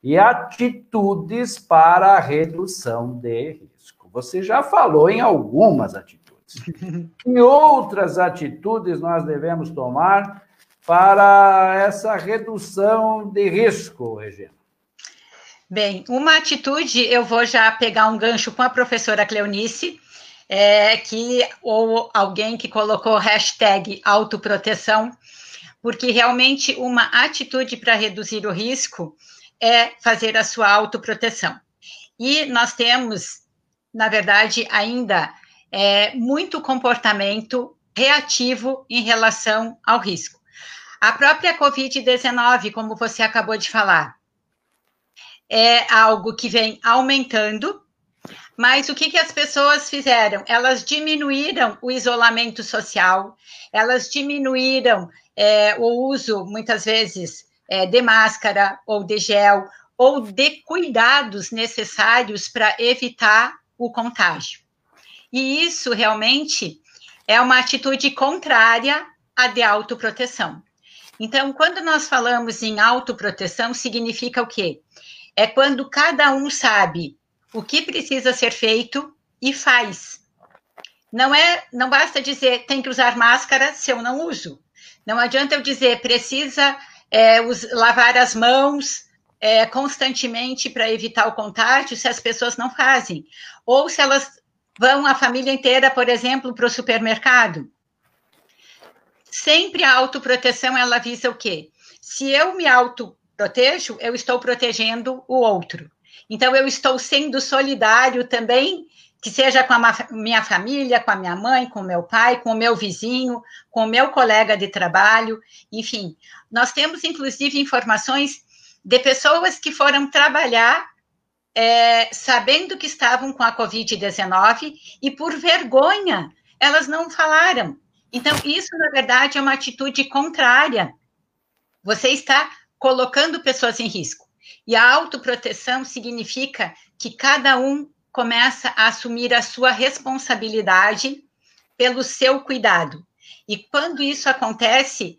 e atitudes para a redução de risco. Você já falou em algumas atitudes. Que outras atitudes nós devemos tomar para essa redução de risco, Regina? Bem, uma atitude, eu vou já pegar um gancho com a professora Cleonice, é, que, ou alguém que colocou hashtag autoproteção, porque realmente uma atitude para reduzir o risco é fazer a sua autoproteção. E nós temos, na verdade, ainda é, muito comportamento reativo em relação ao risco. A própria Covid-19, como você acabou de falar, é algo que vem aumentando, mas o que, que as pessoas fizeram? Elas diminuíram o isolamento social, elas diminuíram é, o uso, muitas vezes, é, de máscara ou de gel, ou de cuidados necessários para evitar o contágio. E isso realmente é uma atitude contrária à de autoproteção. Então, quando nós falamos em autoproteção, significa o quê? É quando cada um sabe o que precisa ser feito e faz. Não é, não basta dizer tem que usar máscara se eu não uso. Não adianta eu dizer precisa é, lavar as mãos é, constantemente para evitar o contágio se as pessoas não fazem. Ou se elas vão a família inteira, por exemplo, para o supermercado. Sempre a autoproteção ela visa o quê? Se eu me autoprotejo, eu estou protegendo o outro. Então, eu estou sendo solidário também, que seja com a minha família, com a minha mãe, com o meu pai, com o meu vizinho, com o meu colega de trabalho, enfim. Nós temos, inclusive, informações de pessoas que foram trabalhar é, sabendo que estavam com a Covid-19 e, por vergonha, elas não falaram. Então, isso, na verdade, é uma atitude contrária. Você está colocando pessoas em risco. E a autoproteção significa que cada um começa a assumir a sua responsabilidade pelo seu cuidado. E quando isso acontece,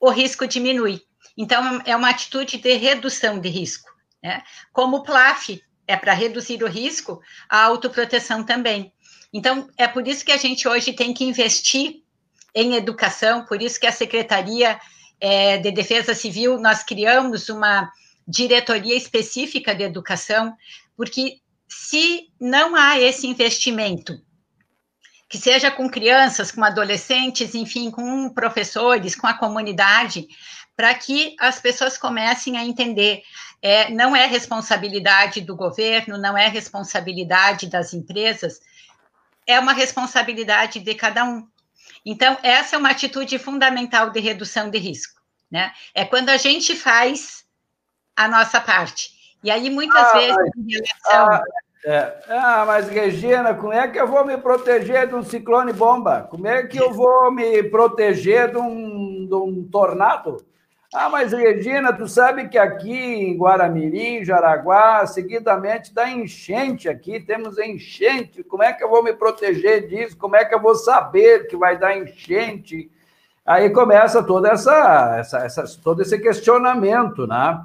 o risco diminui. Então, é uma atitude de redução de risco. Né? Como o PLAF é para reduzir o risco, a autoproteção também. Então, é por isso que a gente hoje tem que investir em educação, por isso que a Secretaria é, de Defesa Civil, nós criamos uma diretoria específica de educação, porque se não há esse investimento, que seja com crianças, com adolescentes, enfim, com professores, com a comunidade, para que as pessoas comecem a entender. É, não é responsabilidade do governo, não é responsabilidade das empresas, é uma responsabilidade de cada um. Então, essa é uma atitude fundamental de redução de risco. Né? É quando a gente faz a nossa parte. E aí, muitas ah, vezes, em relação. Ah, é. ah, mas Regina, como é que eu vou me proteger de um ciclone bomba? Como é que eu vou me proteger de um, de um tornado? Ah, mas Regina, tu sabe que aqui em Guaramirim, Jaraguá, seguidamente dá enchente aqui, temos enchente. Como é que eu vou me proteger disso? Como é que eu vou saber que vai dar enchente? Aí começa toda essa, essa, essa todo esse questionamento, né?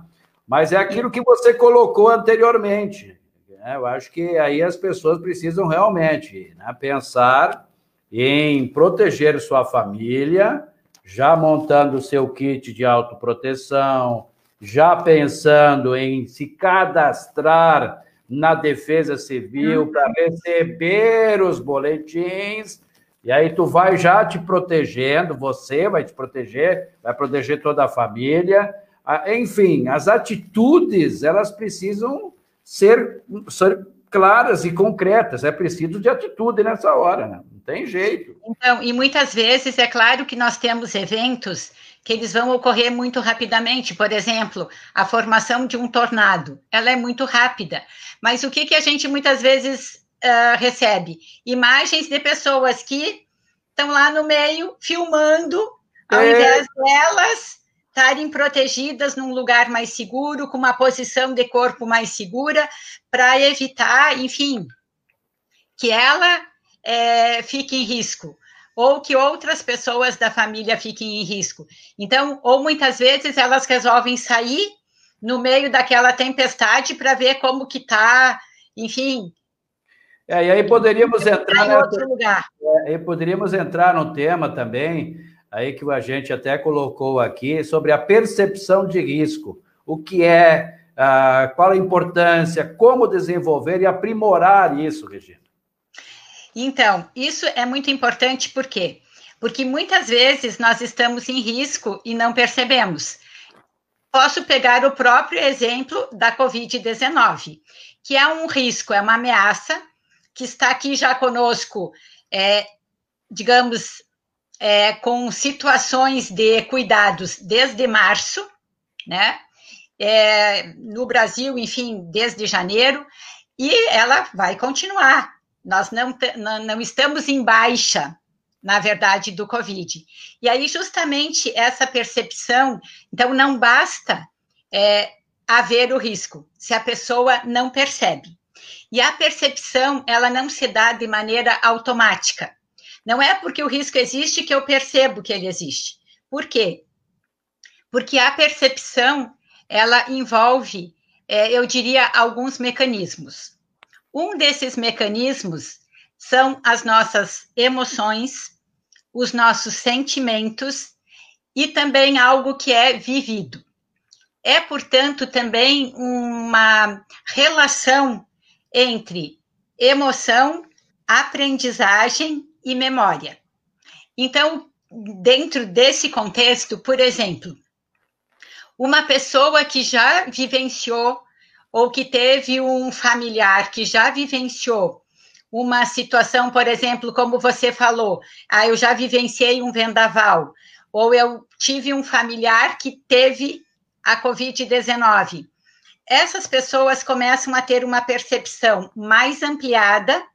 Mas é aquilo que você colocou anteriormente. Né? Eu acho que aí as pessoas precisam realmente né, pensar em proteger sua família, já montando o seu kit de autoproteção, já pensando em se cadastrar na Defesa Civil para uhum. receber os boletins. E aí tu vai já te protegendo, você vai te proteger, vai proteger toda a família. Enfim, as atitudes, elas precisam ser, ser claras e concretas. É preciso de atitude nessa hora, né? Não tem jeito. Então, e muitas vezes é claro que nós temos eventos que eles vão ocorrer muito rapidamente. Por exemplo, a formação de um tornado, ela é muito rápida. Mas o que, que a gente muitas vezes uh, recebe? Imagens de pessoas que estão lá no meio filmando, ao é... invés delas estarem protegidas num lugar mais seguro, com uma posição de corpo mais segura, para evitar, enfim, que ela é, fique em risco, ou que outras pessoas da família fiquem em risco. Então, ou muitas vezes elas resolvem sair no meio daquela tempestade para ver como que está, enfim. É, e aí poderíamos entrar em outro lugar. É, aí poderíamos entrar no tema também aí que a gente até colocou aqui sobre a percepção de risco. O que é, uh, qual a importância, como desenvolver e aprimorar isso, Regina? Então, isso é muito importante porque porque muitas vezes nós estamos em risco e não percebemos. Posso pegar o próprio exemplo da Covid-19, que é um risco, é uma ameaça que está aqui já conosco, é, digamos, é, com situações de cuidados desde março, né? É, no Brasil, enfim, desde janeiro, e ela vai continuar. Nós não, não estamos em baixa, na verdade, do Covid. E aí, justamente, essa percepção, então, não basta é, haver o risco, se a pessoa não percebe. E a percepção, ela não se dá de maneira automática. Não é porque o risco existe que eu percebo que ele existe. Por quê? Porque a percepção, ela envolve, é, eu diria, alguns mecanismos. Um desses mecanismos são as nossas emoções, os nossos sentimentos e também algo que é vivido. É, portanto, também uma relação entre emoção, aprendizagem e memória. Então, dentro desse contexto, por exemplo, uma pessoa que já vivenciou ou que teve um familiar que já vivenciou uma situação, por exemplo, como você falou, ah, eu já vivenciei um vendaval, ou eu tive um familiar que teve a Covid-19. Essas pessoas começam a ter uma percepção mais ampliada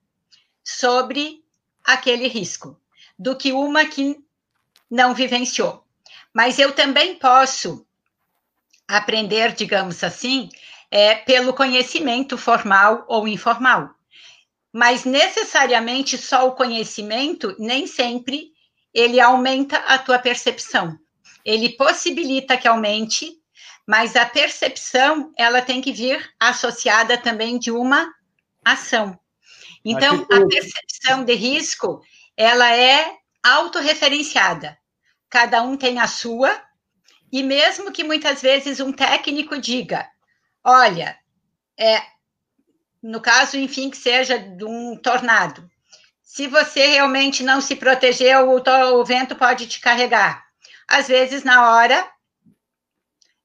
sobre aquele risco do que uma que não vivenciou. Mas eu também posso aprender, digamos assim, é, pelo conhecimento formal ou informal mas necessariamente só o conhecimento nem sempre ele aumenta a tua percepção. Ele possibilita que aumente, mas a percepção ela tem que vir associada também de uma ação. Então, a percepção de risco ela é autorreferenciada. Cada um tem a sua, e mesmo que muitas vezes um técnico diga: olha, é, no caso, enfim, que seja de um tornado. Se você realmente não se proteger, o, o vento pode te carregar. Às vezes, na hora,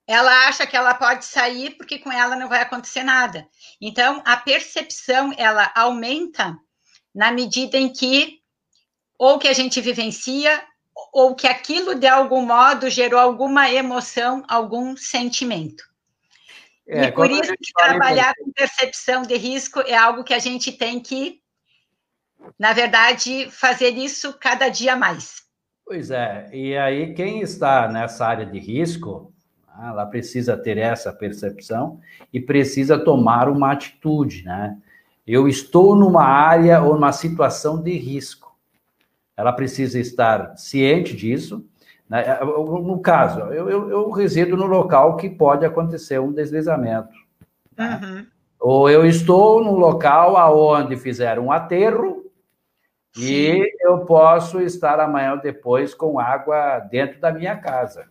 ela acha que ela pode sair porque com ela não vai acontecer nada. Então, a percepção ela aumenta na medida em que ou que a gente vivencia ou que aquilo de algum modo gerou alguma emoção, algum sentimento. É, e por isso que trabalhar com percepção de risco é algo que a gente tem que, na verdade, fazer isso cada dia mais. Pois é, e aí quem está nessa área de risco, ela precisa ter essa percepção e precisa tomar uma atitude, né? Eu estou numa área ou numa situação de risco. Ela precisa estar ciente disso, né? É, no caso, eu, eu, eu, resido no local que pode acontecer um deslizamento. Tá? Uhum. Ou eu estou no local aonde fizeram um aterro Sim. e eu posso estar amanhã ou depois com água dentro da minha casa.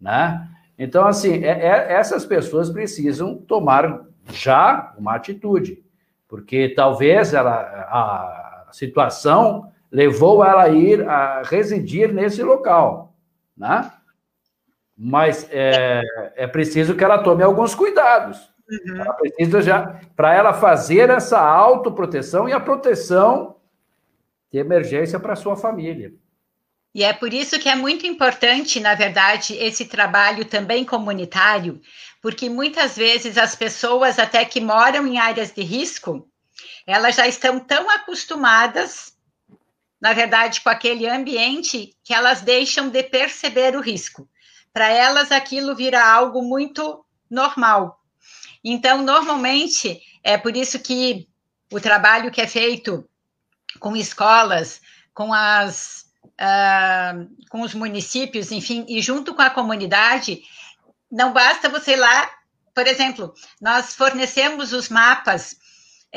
Né? Então, assim, é, é, essas pessoas precisam tomar já uma atitude, porque talvez ela, a situação levou ela a ir a residir nesse local, né? Mas é, é preciso que ela tome alguns cuidados. Uhum. Ela precisa já, para ela fazer essa autoproteção e a proteção de emergência para sua família. E é por isso que é muito importante, na verdade, esse trabalho também comunitário, porque muitas vezes as pessoas, até que moram em áreas de risco, elas já estão tão acostumadas na verdade, com aquele ambiente que elas deixam de perceber o risco. Para elas, aquilo vira algo muito normal. Então, normalmente, é por isso que o trabalho que é feito com escolas, com as uh, com os municípios, enfim, e junto com a comunidade, não basta você ir lá, por exemplo, nós fornecemos os mapas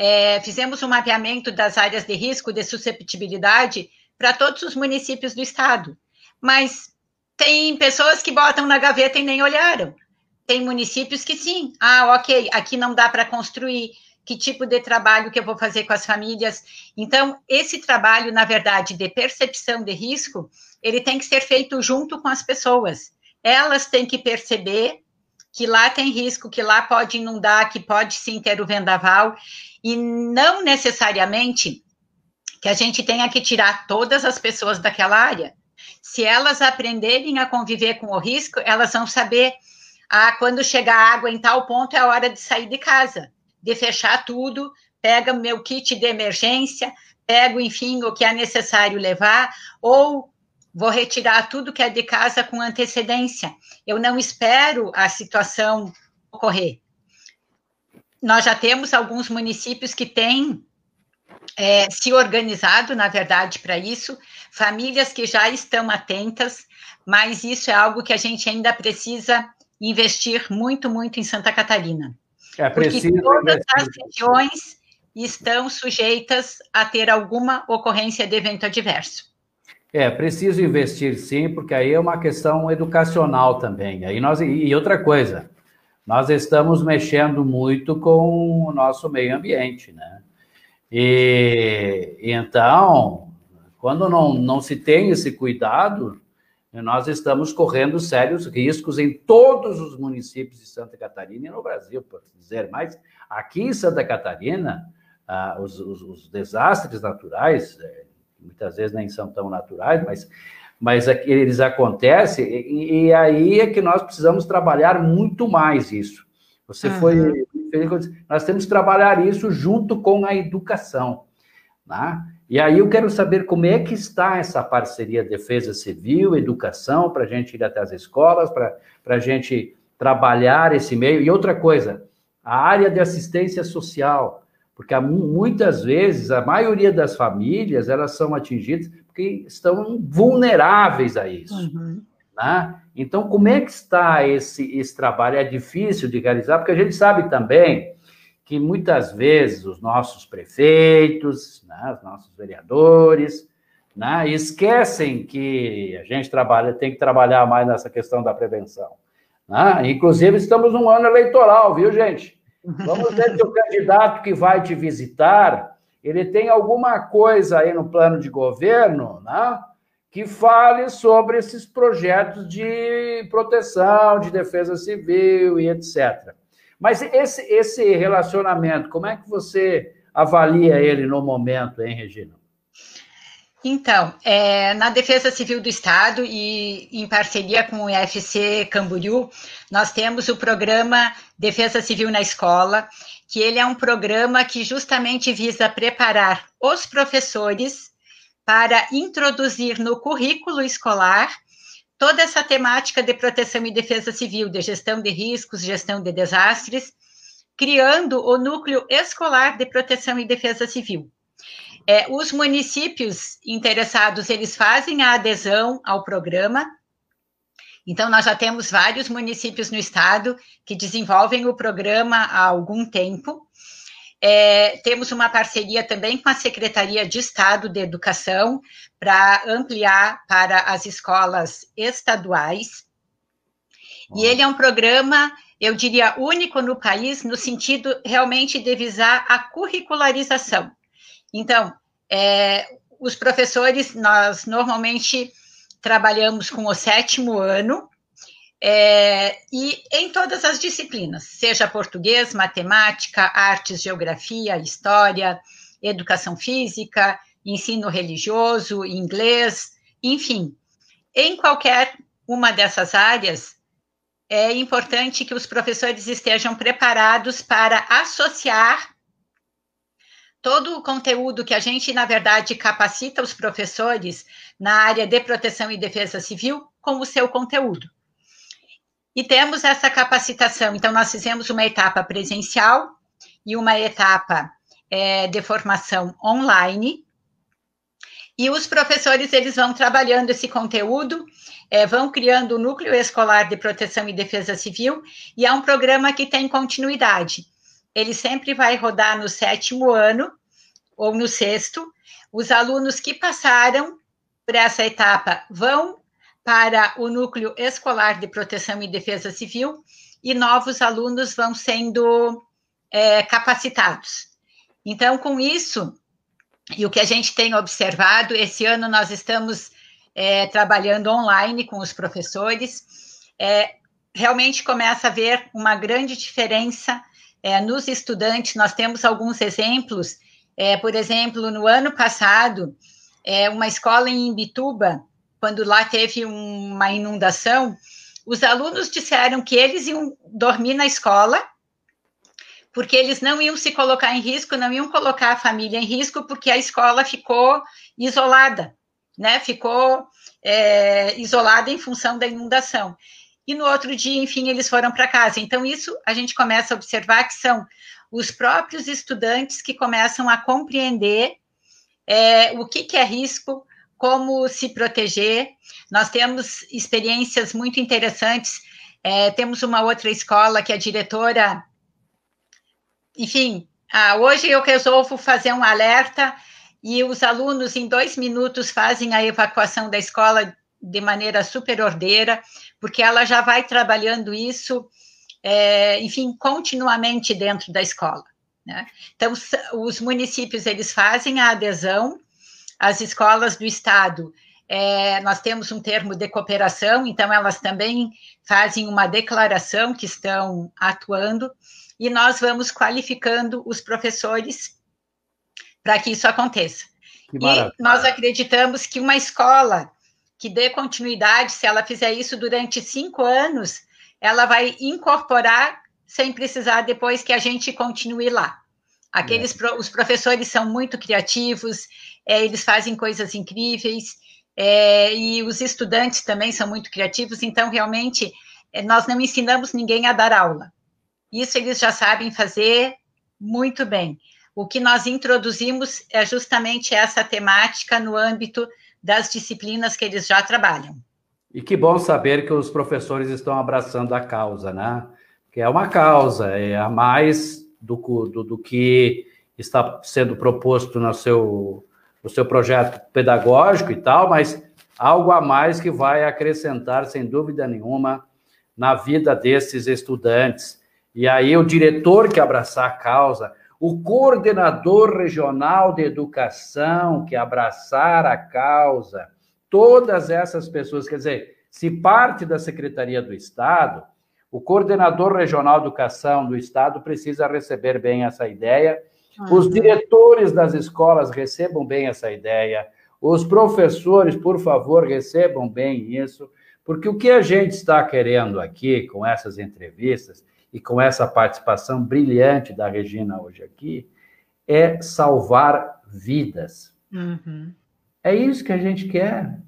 é, fizemos um mapeamento das áreas de risco de susceptibilidade para todos os municípios do estado. Mas tem pessoas que botam na gaveta e nem olharam. Tem municípios que sim. Ah, ok, aqui não dá para construir. Que tipo de trabalho que eu vou fazer com as famílias. Então, esse trabalho, na verdade, de percepção de risco, ele tem que ser feito junto com as pessoas. Elas têm que perceber que lá tem risco, que lá pode inundar, que pode sim ter o vendaval, e não necessariamente que a gente tenha que tirar todas as pessoas daquela área. Se elas aprenderem a conviver com o risco, elas vão saber, ah, quando chegar água em tal ponto é hora de sair de casa, de fechar tudo, pega meu kit de emergência, pego, enfim, o que é necessário levar, ou vou retirar tudo que é de casa com antecedência. Eu não espero a situação ocorrer. Nós já temos alguns municípios que têm é, se organizado, na verdade, para isso, famílias que já estão atentas, mas isso é algo que a gente ainda precisa investir muito, muito em Santa Catarina. É preciso porque todas as regiões estão sujeitas a ter alguma ocorrência de evento adverso. É, preciso investir sim, porque aí é uma questão educacional também. Aí nós, e outra coisa, nós estamos mexendo muito com o nosso meio ambiente, né? E, então, quando não, não se tem esse cuidado, nós estamos correndo sérios riscos em todos os municípios de Santa Catarina e no Brasil, por dizer. Mas aqui em Santa Catarina, ah, os, os, os desastres naturais, é, muitas vezes nem são tão naturais, mas, mas eles acontecem, e, e aí é que nós precisamos trabalhar muito mais isso. Você uhum. foi. Nós temos que trabalhar isso junto com a educação. Né? E aí eu quero saber como é que está essa parceria Defesa Civil, Educação, para a gente ir até as escolas, para a gente trabalhar esse meio. E outra coisa, a área de assistência social porque muitas vezes a maioria das famílias elas são atingidas porque estão vulneráveis a isso. Uhum. Né? Então, como é que está esse, esse trabalho? É difícil de realizar, porque a gente sabe também que muitas vezes os nossos prefeitos, né, os nossos vereadores, né, esquecem que a gente trabalha, tem que trabalhar mais nessa questão da prevenção. Né? Inclusive, estamos num ano eleitoral, viu, gente? Vamos ver se o candidato que vai te visitar, ele tem alguma coisa aí no plano de governo, né? Que fale sobre esses projetos de proteção, de defesa civil e etc. Mas esse, esse relacionamento, como é que você avalia ele no momento, hein, Regina? Então, é, na Defesa Civil do Estado e em parceria com o IFC Camboriú, nós temos o programa Defesa Civil na Escola, que ele é um programa que justamente visa preparar os professores para introduzir no currículo escolar toda essa temática de proteção e defesa civil, de gestão de riscos, gestão de desastres, criando o núcleo escolar de proteção e defesa civil. É, os municípios interessados, eles fazem a adesão ao programa. Então, nós já temos vários municípios no estado que desenvolvem o programa há algum tempo. É, temos uma parceria também com a Secretaria de Estado de Educação para ampliar para as escolas estaduais. E ele é um programa, eu diria, único no país, no sentido realmente de visar a curricularização. Então, é, os professores, nós normalmente trabalhamos com o sétimo ano, é, e em todas as disciplinas, seja português, matemática, artes, geografia, história, educação física, ensino religioso, inglês, enfim, em qualquer uma dessas áreas, é importante que os professores estejam preparados para associar todo o conteúdo que a gente, na verdade, capacita os professores na área de proteção e defesa civil com o seu conteúdo. E temos essa capacitação. Então, nós fizemos uma etapa presencial e uma etapa é, de formação online. E os professores eles vão trabalhando esse conteúdo, é, vão criando o núcleo escolar de proteção e defesa civil, e é um programa que tem continuidade ele sempre vai rodar no sétimo ano ou no sexto. Os alunos que passaram por essa etapa vão para o núcleo escolar de proteção e defesa civil e novos alunos vão sendo é, capacitados. Então, com isso, e o que a gente tem observado, esse ano nós estamos é, trabalhando online com os professores, é, realmente começa a ver uma grande diferença é, nos estudantes. Nós temos alguns exemplos, é, por exemplo, no ano passado, é, uma escola em Imbituba, quando lá teve uma inundação, os alunos disseram que eles iam dormir na escola, porque eles não iam se colocar em risco, não iam colocar a família em risco, porque a escola ficou isolada, né? Ficou é, isolada em função da inundação. E no outro dia, enfim, eles foram para casa. Então, isso a gente começa a observar que são os próprios estudantes que começam a compreender é, o que, que é risco, como se proteger. Nós temos experiências muito interessantes. É, temos uma outra escola que a diretora enfim, ah, hoje eu resolvo fazer um alerta e os alunos, em dois minutos, fazem a evacuação da escola de maneira super ordeira, porque ela já vai trabalhando isso, é, enfim, continuamente dentro da escola. Né? Então, os municípios, eles fazem a adesão, as escolas do Estado, é, nós temos um termo de cooperação, então elas também fazem uma declaração que estão atuando, e nós vamos qualificando os professores para que isso aconteça. Que e nós acreditamos que uma escola que dê continuidade, se ela fizer isso durante cinco anos, ela vai incorporar sem precisar depois que a gente continue lá. Aqueles os professores são muito criativos, é, eles fazem coisas incríveis, é, e os estudantes também são muito criativos, então realmente é, nós não ensinamos ninguém a dar aula. Isso eles já sabem fazer muito bem. O que nós introduzimos é justamente essa temática no âmbito das disciplinas que eles já trabalham. E que bom saber que os professores estão abraçando a causa, né? Que é uma causa, é a mais do, do, do que está sendo proposto no seu, no seu projeto pedagógico e tal, mas algo a mais que vai acrescentar, sem dúvida nenhuma, na vida desses estudantes. E aí o diretor que abraçar a causa, o coordenador regional de educação que abraçar a causa, todas essas pessoas, quer dizer, se parte da Secretaria do Estado, o coordenador regional de educação do Estado precisa receber bem essa ideia, uhum. os diretores das escolas recebam bem essa ideia, os professores, por favor, recebam bem isso, porque o que a gente está querendo aqui com essas entrevistas e com essa participação brilhante da Regina hoje aqui, é salvar vidas. Uhum. É isso que a gente quer.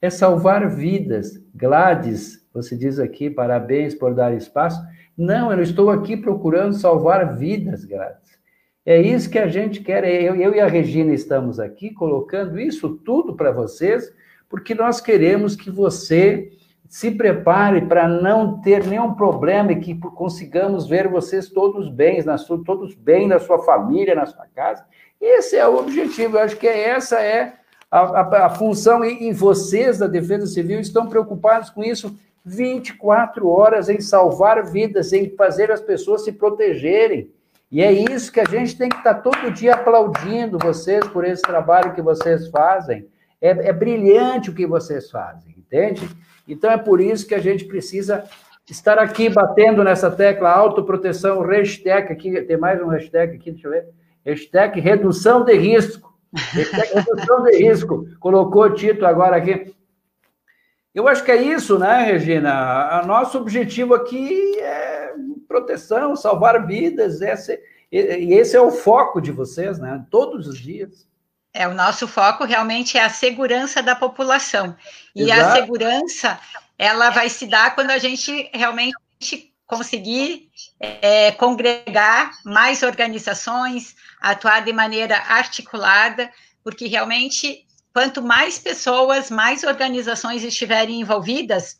É salvar vidas. Gladys, você diz aqui, parabéns por dar espaço. Não, eu estou aqui procurando salvar vidas, Gladys. É isso que a gente quer. Eu, eu e a Regina estamos aqui colocando isso tudo para vocês, porque nós queremos que você se prepare para não ter nenhum problema e que consigamos ver vocês todos bem, na sua, todos bem na sua família, na sua casa. Esse é o objetivo. Eu acho que essa é a, a, a função e, e vocês da Defesa Civil estão preocupados com isso 24 horas em salvar vidas, em fazer as pessoas se protegerem. E é isso que a gente tem que estar todo dia aplaudindo vocês por esse trabalho que vocês fazem. É, é brilhante o que vocês fazem, entende? Então é por isso que a gente precisa estar aqui batendo nessa tecla autoproteção, hashtag aqui, tem mais um hashtag aqui, deixa eu ver, hashtag redução de risco. Hashtag redução de risco. Colocou o título agora aqui. Eu acho que é isso, né, Regina? O nosso objetivo aqui é proteção, salvar vidas, esse, e esse é o foco de vocês, né? Todos os dias. É, o nosso foco realmente é a segurança da população. E Exato. a segurança, ela vai se dar quando a gente realmente conseguir é, congregar mais organizações, atuar de maneira articulada, porque realmente, quanto mais pessoas, mais organizações estiverem envolvidas,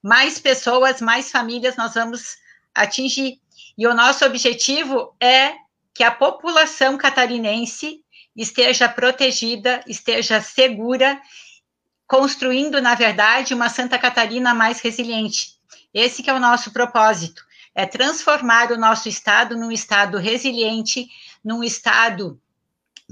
mais pessoas, mais famílias nós vamos atingir. E o nosso objetivo é que a população catarinense esteja protegida, esteja segura, construindo, na verdade, uma Santa Catarina mais resiliente. Esse que é o nosso propósito. é transformar o nosso Estado num Estado resiliente, num Estado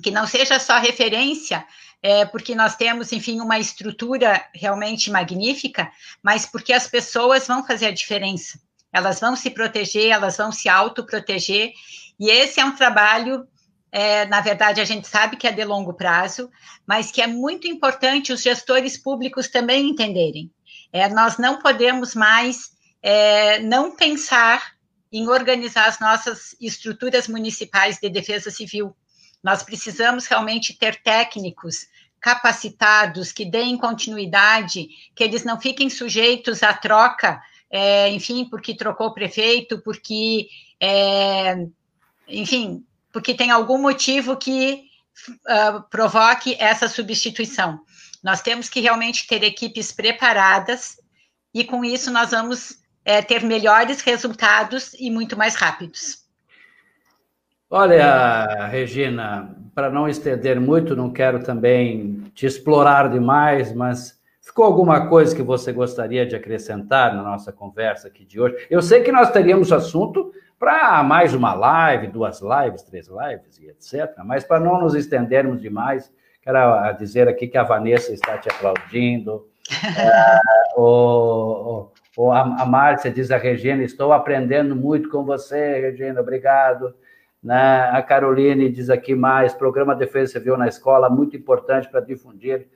que não seja só referência, é, porque nós temos, enfim, uma estrutura realmente magnífica, mas porque as pessoas vão fazer a diferença. Elas vão se proteger, elas vão se autoproteger, e esse é um trabalho, é, na verdade, a gente sabe que é de longo prazo, mas que é muito importante os gestores públicos também entenderem. É, nós não podemos mais é, não pensar em organizar as nossas estruturas municipais de defesa civil. Nós precisamos realmente ter técnicos capacitados que deem continuidade, que eles não fiquem sujeitos à troca, é, enfim, porque trocou prefeito, porque, é, enfim, porque tem algum motivo que uh, provoque essa substituição. Nós temos que realmente ter equipes preparadas e com isso nós vamos é, ter melhores resultados e muito mais rápidos. Olha, Regina, para não estender muito, não quero também te explorar demais, mas ficou alguma coisa que você gostaria de acrescentar na nossa conversa aqui de hoje? Eu sei que nós teríamos assunto para mais uma live, duas lives, três lives e etc., mas para não nos estendermos demais, quero dizer aqui que a Vanessa está te aplaudindo. é, o, o, a, a Márcia diz a Regina, estou aprendendo muito com você, Regina, obrigado. Né? A Caroline diz aqui mais, programa Defesa Civil na escola, muito importante para difundir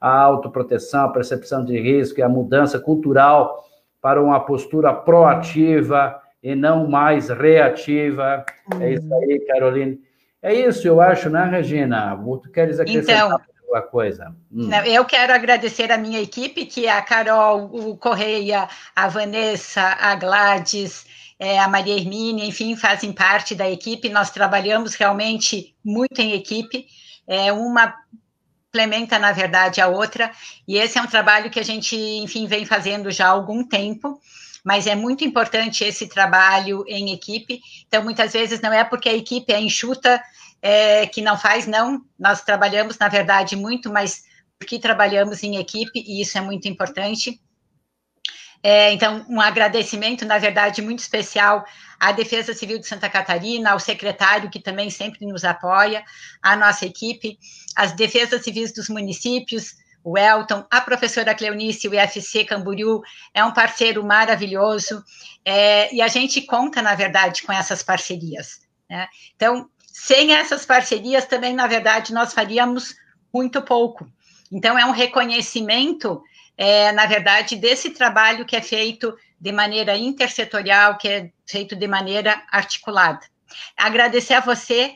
a autoproteção, a percepção de risco e a mudança cultural para uma postura proativa e não mais reativa. Uhum. É isso aí, Caroline. É isso, eu acho, né, Regina? Tu queres acrescentar então, alguma coisa? Hum. Eu quero agradecer a minha equipe, que é a Carol, o Correia, a Vanessa, a Gladys, é, a Maria Hermínia, enfim, fazem parte da equipe. Nós trabalhamos realmente muito em equipe. É, uma complementa, na verdade, a outra. E esse é um trabalho que a gente, enfim, vem fazendo já há algum tempo. Mas é muito importante esse trabalho em equipe. Então, muitas vezes, não é porque a equipe é enxuta é, que não faz, não. Nós trabalhamos, na verdade, muito, mas porque trabalhamos em equipe, e isso é muito importante. É, então, um agradecimento, na verdade, muito especial à Defesa Civil de Santa Catarina, ao secretário, que também sempre nos apoia, à nossa equipe, às defesas civis dos municípios, o Elton, a professora Cleonice, o IFC Camboriú, é um parceiro maravilhoso, é, e a gente conta, na verdade, com essas parcerias. Né? Então, sem essas parcerias, também, na verdade, nós faríamos muito pouco. Então, é um reconhecimento é, na verdade, desse trabalho que é feito de maneira intersetorial, que é feito de maneira articulada. Agradecer a você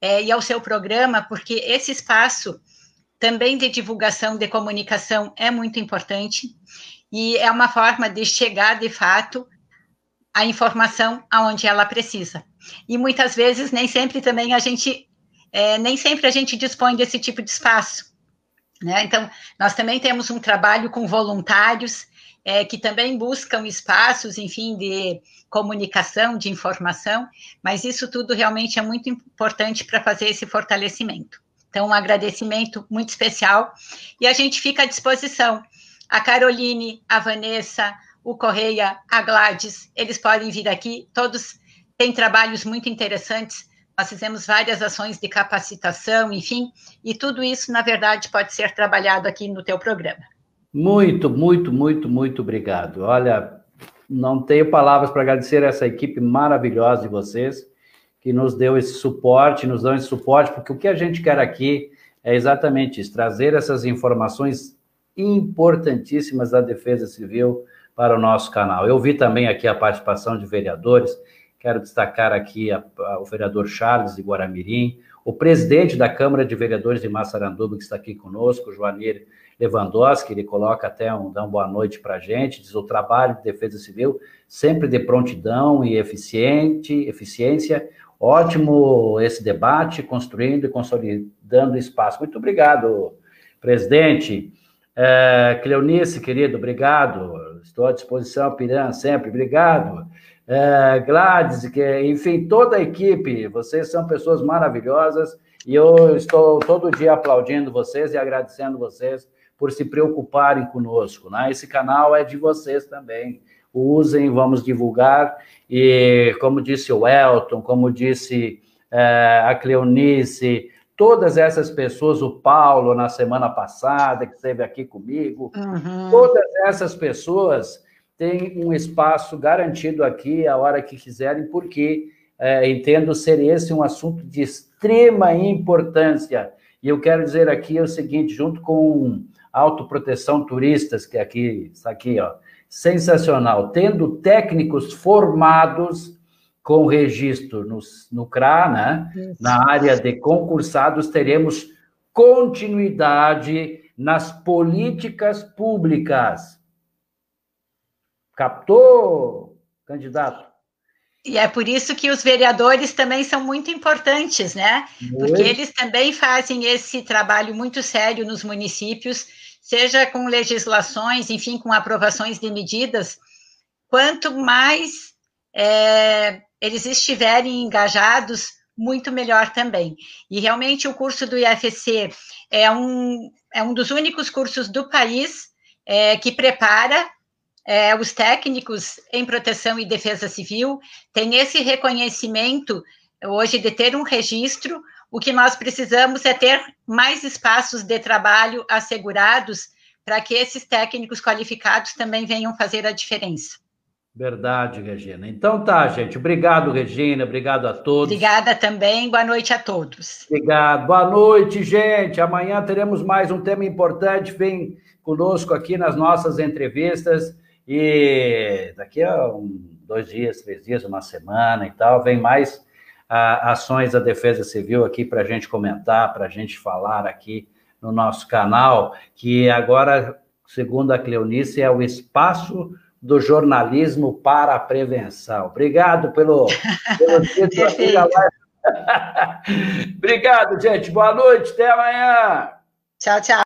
é, e ao seu programa, porque esse espaço também de divulgação, de comunicação é muito importante e é uma forma de chegar, de fato, a informação aonde ela precisa. E muitas vezes nem sempre também a gente é, nem sempre a gente dispõe desse tipo de espaço. Né? Então, nós também temos um trabalho com voluntários é, que também buscam espaços, enfim, de comunicação, de informação, mas isso tudo realmente é muito importante para fazer esse fortalecimento. Então, um agradecimento muito especial e a gente fica à disposição. A Caroline, a Vanessa, o Correia, a Gladys, eles podem vir aqui, todos têm trabalhos muito interessantes nós fizemos várias ações de capacitação, enfim, e tudo isso, na verdade, pode ser trabalhado aqui no teu programa. Muito, muito, muito, muito obrigado. Olha, não tenho palavras para agradecer essa equipe maravilhosa de vocês, que nos deu esse suporte, nos dão esse suporte, porque o que a gente quer aqui é exatamente isso, trazer essas informações importantíssimas da Defesa Civil para o nosso canal. Eu vi também aqui a participação de vereadores, Quero destacar aqui a, a, o vereador Charles de Guaramirim, o presidente da Câmara de Vereadores de Massaranduba, que está aqui conosco, Joanir Lewandowski, ele coloca até um, dá uma boa noite para a gente, diz o trabalho de defesa civil sempre de prontidão e eficiente, eficiência, ótimo esse debate, construindo e consolidando espaço. Muito obrigado, presidente. É, Cleonice, querido, obrigado. Estou à disposição, Piran, sempre, obrigado é, Gladys, que, enfim, toda a equipe, vocês são pessoas maravilhosas e eu estou todo dia aplaudindo vocês e agradecendo vocês por se preocuparem conosco, né? Esse canal é de vocês também. usem, vamos divulgar. E como disse o Elton, como disse é, a Cleonice, todas essas pessoas, o Paulo na semana passada, que esteve aqui comigo, uhum. todas essas pessoas têm um espaço garantido aqui a hora que quiserem, porque é, entendo ser esse um assunto de extrema importância. E eu quero dizer aqui o seguinte, junto com Autoproteção Turistas, que aqui está aqui, ó, sensacional, tendo técnicos formados com registro no, no CRA, né? na área de concursados, teremos continuidade nas políticas públicas. Captou, candidato? E é por isso que os vereadores também são muito importantes, né? Porque eles também fazem esse trabalho muito sério nos municípios, seja com legislações, enfim, com aprovações de medidas. Quanto mais é, eles estiverem engajados, muito melhor também. E realmente o curso do IFC é um, é um dos únicos cursos do país é, que prepara é, os técnicos em proteção e defesa civil, tem esse reconhecimento hoje de ter um registro. O que nós precisamos é ter mais espaços de trabalho assegurados para que esses técnicos qualificados também venham fazer a diferença. Verdade, Regina. Então tá, gente. Obrigado, Regina. Obrigado a todos. Obrigada também. Boa noite a todos. Obrigado. Boa noite, gente. Amanhã teremos mais um tema importante. Vem conosco aqui nas nossas entrevistas. E daqui a um, dois dias, três dias, uma semana e tal, vem mais a, ações da Defesa Civil aqui para a gente comentar, para a gente falar aqui no nosso canal, que agora, segundo a Cleonice, é o espaço do jornalismo para a prevenção. Obrigado pelo, pelo título aqui da live. Obrigado, gente. Boa noite. Até amanhã. Tchau, tchau.